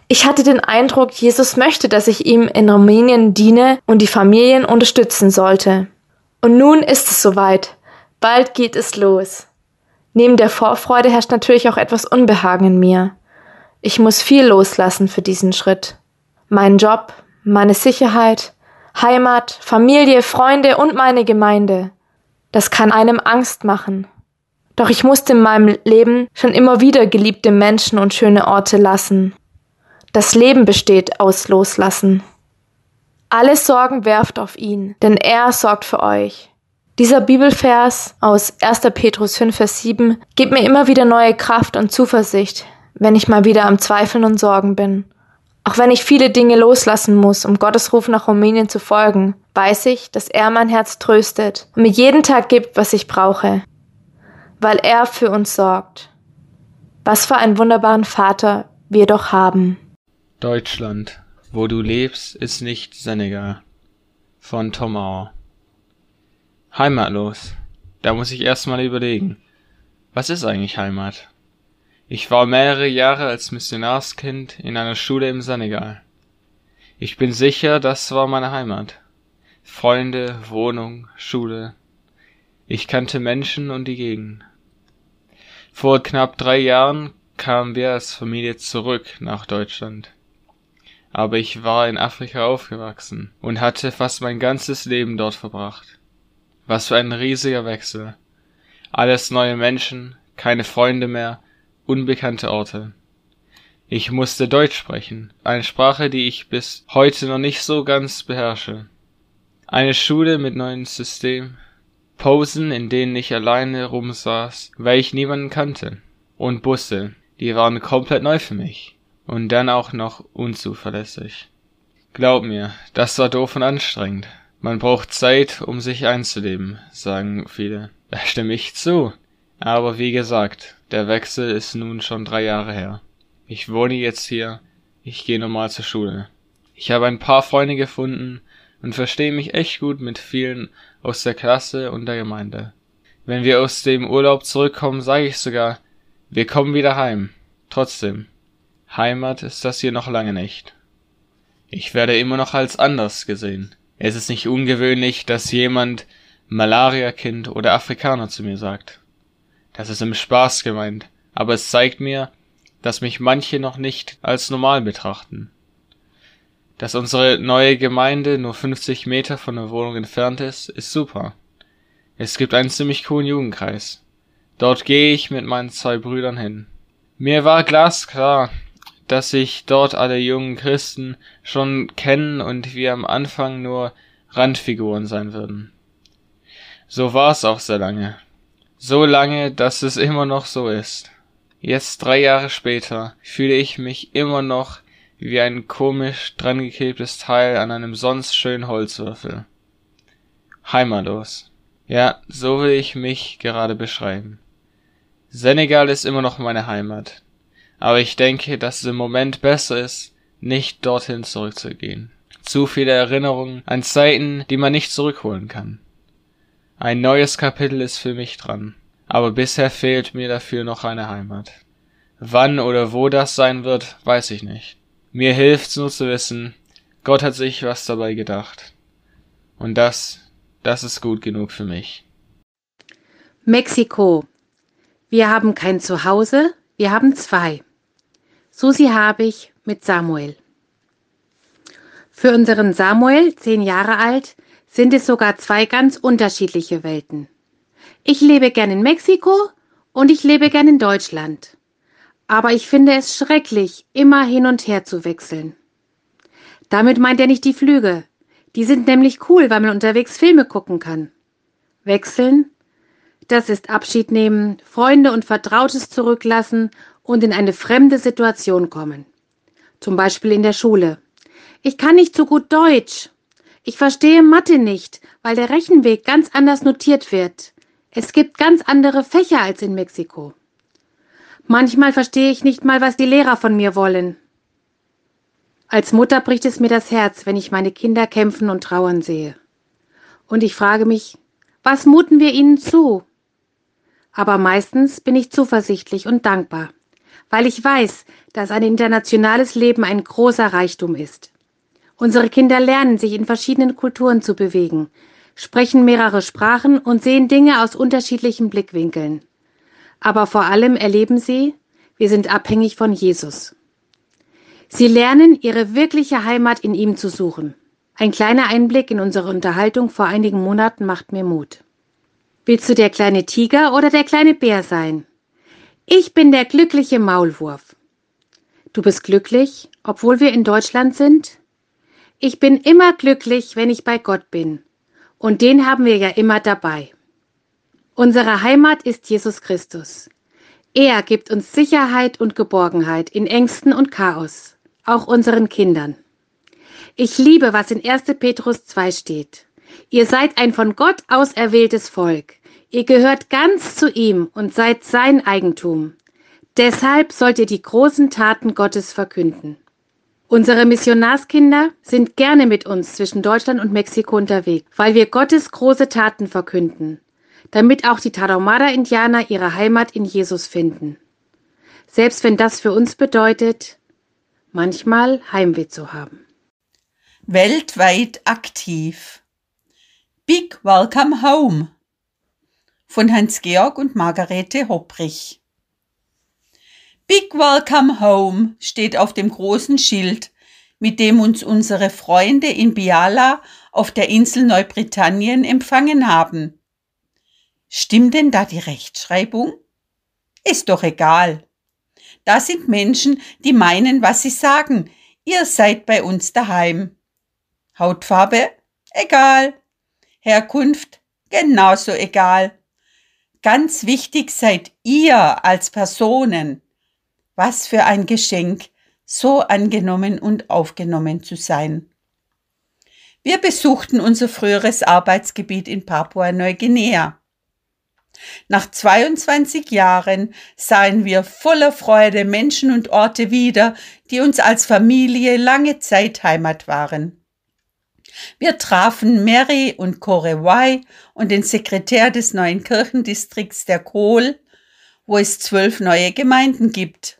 Ich hatte den Eindruck, Jesus möchte, dass ich ihm in Rumänien diene und die Familien unterstützen sollte. Und nun ist es soweit. Bald geht es los. Neben der Vorfreude herrscht natürlich auch etwas Unbehagen in mir. Ich muss viel loslassen für diesen Schritt. Meinen Job, meine Sicherheit, Heimat, Familie, Freunde und meine Gemeinde. Das kann einem Angst machen. Doch ich musste in meinem Leben schon immer wieder geliebte Menschen und schöne Orte lassen. Das Leben besteht aus Loslassen. Alle Sorgen werft auf ihn, denn er sorgt für euch. Dieser Bibelvers aus 1. Petrus 5, Vers 7 gibt mir immer wieder neue Kraft und Zuversicht, wenn ich mal wieder am Zweifeln und Sorgen bin. Auch wenn ich viele Dinge loslassen muss, um Gottes Ruf nach Rumänien zu folgen, weiß ich, dass er mein Herz tröstet und mir jeden Tag gibt, was ich brauche, weil er für uns sorgt. Was für einen wunderbaren Vater wir doch haben. Deutschland, wo du lebst, ist nicht Senegal. Von Tom Auer. Heimatlos. Da muss ich erstmal überlegen. Was ist eigentlich Heimat? Ich war mehrere Jahre als Missionarskind in einer Schule im Senegal. Ich bin sicher, das war meine Heimat. Freunde, Wohnung, Schule. Ich kannte Menschen und die Gegend. Vor knapp drei Jahren kamen wir als Familie zurück nach Deutschland. Aber ich war in Afrika aufgewachsen und hatte fast mein ganzes Leben dort verbracht. Was für ein riesiger Wechsel. Alles neue Menschen, keine Freunde mehr, unbekannte Orte. Ich musste Deutsch sprechen, eine Sprache, die ich bis heute noch nicht so ganz beherrsche. Eine Schule mit neuem System, Posen, in denen ich alleine rumsaß, weil ich niemanden kannte, und Busse, die waren komplett neu für mich und dann auch noch unzuverlässig. Glaub mir, das war doof und anstrengend. Man braucht Zeit, um sich einzuleben, sagen viele. Da stimme ich zu. Aber wie gesagt, der Wechsel ist nun schon drei Jahre her. Ich wohne jetzt hier, ich gehe normal zur Schule. Ich habe ein paar Freunde gefunden und verstehe mich echt gut mit vielen aus der Klasse und der Gemeinde. Wenn wir aus dem Urlaub zurückkommen, sage ich sogar, wir kommen wieder heim. Trotzdem, Heimat ist das hier noch lange nicht. Ich werde immer noch als anders gesehen. Es ist nicht ungewöhnlich, dass jemand Malaria-Kind oder Afrikaner zu mir sagt. Das ist im Spaß gemeint, aber es zeigt mir, dass mich manche noch nicht als normal betrachten. Dass unsere neue Gemeinde nur 50 Meter von der Wohnung entfernt ist, ist super. Es gibt einen ziemlich coolen Jugendkreis. Dort gehe ich mit meinen zwei Brüdern hin. Mir war glasklar, dass sich dort alle jungen Christen schon kennen und wir am Anfang nur Randfiguren sein würden. So war es auch sehr lange. So lange, dass es immer noch so ist. Jetzt drei Jahre später fühle ich mich immer noch wie ein komisch drangeklebtes Teil an einem sonst schönen Holzwürfel. Heimatlos. Ja, so will ich mich gerade beschreiben. Senegal ist immer noch meine Heimat aber ich denke, dass es im Moment besser ist, nicht dorthin zurückzugehen. Zu viele Erinnerungen an Zeiten, die man nicht zurückholen kann. Ein neues Kapitel ist für mich dran, aber bisher fehlt mir dafür noch eine Heimat. Wann oder wo das sein wird, weiß ich nicht. Mir hilft's nur zu wissen, Gott hat sich was dabei gedacht. Und das, das ist gut genug für mich. Mexiko. Wir haben kein Zuhause, wir haben zwei. Susi Habich mit Samuel. Für unseren Samuel, zehn Jahre alt, sind es sogar zwei ganz unterschiedliche Welten. Ich lebe gern in Mexiko und ich lebe gern in Deutschland. Aber ich finde es schrecklich, immer hin und her zu wechseln. Damit meint er nicht die Flüge. Die sind nämlich cool, weil man unterwegs Filme gucken kann. Wechseln? Das ist Abschied nehmen, Freunde und Vertrautes zurücklassen und in eine fremde Situation kommen. Zum Beispiel in der Schule. Ich kann nicht so gut Deutsch. Ich verstehe Mathe nicht, weil der Rechenweg ganz anders notiert wird. Es gibt ganz andere Fächer als in Mexiko. Manchmal verstehe ich nicht mal, was die Lehrer von mir wollen. Als Mutter bricht es mir das Herz, wenn ich meine Kinder kämpfen und trauern sehe. Und ich frage mich, was muten wir ihnen zu? Aber meistens bin ich zuversichtlich und dankbar weil ich weiß, dass ein internationales Leben ein großer Reichtum ist. Unsere Kinder lernen, sich in verschiedenen Kulturen zu bewegen, sprechen mehrere Sprachen und sehen Dinge aus unterschiedlichen Blickwinkeln. Aber vor allem erleben sie, wir sind abhängig von Jesus. Sie lernen, ihre wirkliche Heimat in ihm zu suchen. Ein kleiner Einblick in unsere Unterhaltung vor einigen Monaten macht mir Mut. Willst du der kleine Tiger oder der kleine Bär sein? Ich bin der glückliche Maulwurf. Du bist glücklich, obwohl wir in Deutschland sind? Ich bin immer glücklich, wenn ich bei Gott bin. Und den haben wir ja immer dabei. Unsere Heimat ist Jesus Christus. Er gibt uns Sicherheit und Geborgenheit in Ängsten und Chaos, auch unseren Kindern. Ich liebe, was in 1. Petrus 2 steht. Ihr seid ein von Gott auserwähltes Volk, Ihr gehört ganz zu ihm und seid sein Eigentum. Deshalb sollt ihr die großen Taten Gottes verkünden. Unsere Missionarskinder sind gerne mit uns zwischen Deutschland und Mexiko unterwegs, weil wir Gottes große Taten verkünden, damit auch die Tarahumara-Indianer ihre Heimat in Jesus finden. Selbst wenn das für uns bedeutet, manchmal Heimweh zu haben. Weltweit aktiv. Big Welcome Home von Hans-Georg und Margarete Hopprich. Big Welcome Home steht auf dem großen Schild, mit dem uns unsere Freunde in Biala auf der Insel Neubritannien empfangen haben. Stimmt denn da die Rechtschreibung? Ist doch egal. Da sind Menschen, die meinen, was sie sagen. Ihr seid bei uns daheim. Hautfarbe? Egal. Herkunft? Genauso egal. Ganz wichtig seid ihr als Personen. Was für ein Geschenk, so angenommen und aufgenommen zu sein. Wir besuchten unser früheres Arbeitsgebiet in Papua-Neuguinea. Nach 22 Jahren sahen wir voller Freude Menschen und Orte wieder, die uns als Familie lange Zeit Heimat waren. Wir trafen Mary und Korewai und den Sekretär des neuen Kirchendistrikts der Kohl, wo es zwölf neue Gemeinden gibt.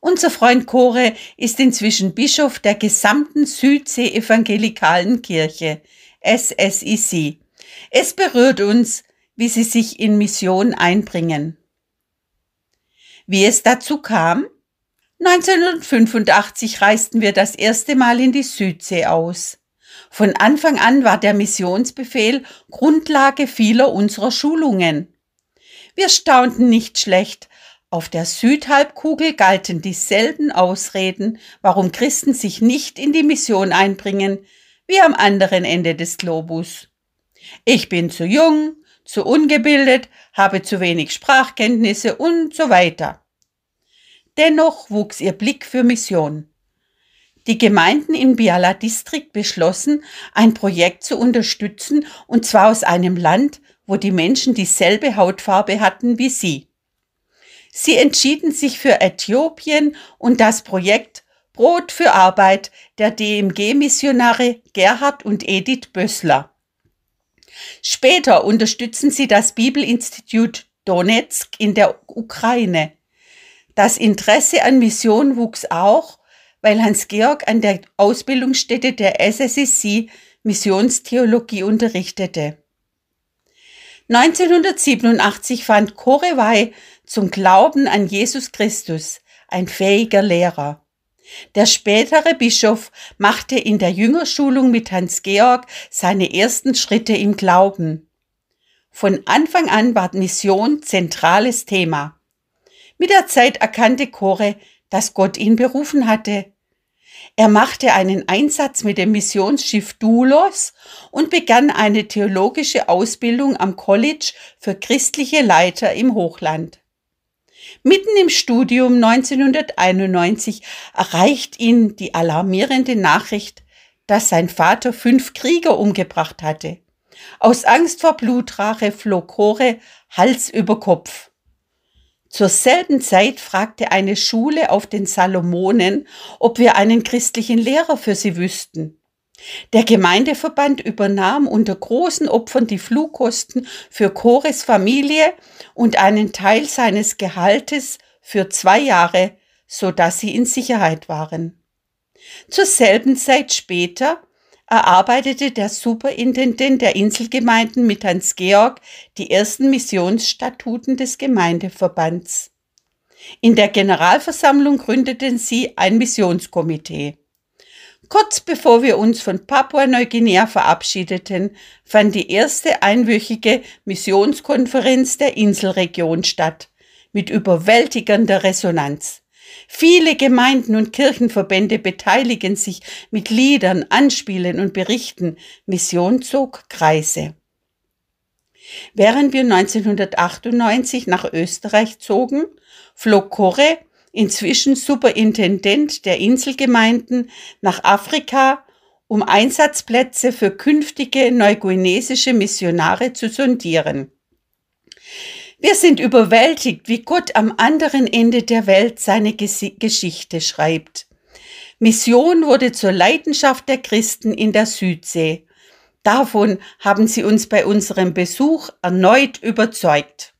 Unser Freund Kore ist inzwischen Bischof der gesamten Südsee Evangelikalen Kirche, SSIC. Es berührt uns, wie sie sich in Mission einbringen. Wie es dazu kam? 1985 reisten wir das erste Mal in die Südsee aus. Von Anfang an war der Missionsbefehl Grundlage vieler unserer Schulungen. Wir staunten nicht schlecht. Auf der Südhalbkugel galten dieselben Ausreden, warum Christen sich nicht in die Mission einbringen, wie am anderen Ende des Globus. Ich bin zu jung, zu ungebildet, habe zu wenig Sprachkenntnisse und so weiter. Dennoch wuchs ihr Blick für Mission. Die Gemeinden im Biala Distrikt beschlossen, ein Projekt zu unterstützen, und zwar aus einem Land, wo die Menschen dieselbe Hautfarbe hatten wie sie. Sie entschieden sich für Äthiopien und das Projekt Brot für Arbeit der DMG-Missionare Gerhard und Edith Bössler. Später unterstützen sie das Bibelinstitut Donetsk in der Ukraine. Das Interesse an Mission wuchs auch, weil Hans-Georg an der Ausbildungsstätte der SSCC Missionstheologie unterrichtete. 1987 fand Korewei zum Glauben an Jesus Christus, ein fähiger Lehrer. Der spätere Bischof machte in der Jüngerschulung mit Hans Georg seine ersten Schritte im Glauben. Von Anfang an war Mission zentrales Thema. Mit der Zeit erkannte Kore, dass Gott ihn berufen hatte. Er machte einen Einsatz mit dem Missionsschiff Doulos und begann eine theologische Ausbildung am College für christliche Leiter im Hochland. Mitten im Studium 1991 erreicht ihn die alarmierende Nachricht, dass sein Vater fünf Krieger umgebracht hatte. Aus Angst vor Blutrache floh Kore Hals über Kopf. Zur selben Zeit fragte eine Schule auf den Salomonen, ob wir einen christlichen Lehrer für sie wüssten. Der Gemeindeverband übernahm unter großen Opfern die Flugkosten für Chores Familie und einen Teil seines Gehaltes für zwei Jahre, so dass sie in Sicherheit waren. Zur selben Zeit später erarbeitete der Superintendent der Inselgemeinden mit Hans Georg die ersten Missionsstatuten des Gemeindeverbands. In der Generalversammlung gründeten sie ein Missionskomitee. Kurz bevor wir uns von Papua-Neuguinea verabschiedeten, fand die erste einwöchige Missionskonferenz der Inselregion statt, mit überwältigender Resonanz. Viele Gemeinden und Kirchenverbände beteiligen sich mit Liedern, Anspielen und Berichten. Mission zog Kreise. Während wir 1998 nach Österreich zogen, flog Korre inzwischen Superintendent der Inselgemeinden, nach Afrika, um Einsatzplätze für künftige neuguinesische Missionare zu sondieren. Wir sind überwältigt, wie Gott am anderen Ende der Welt seine Geschichte schreibt. Mission wurde zur Leidenschaft der Christen in der Südsee. Davon haben sie uns bei unserem Besuch erneut überzeugt.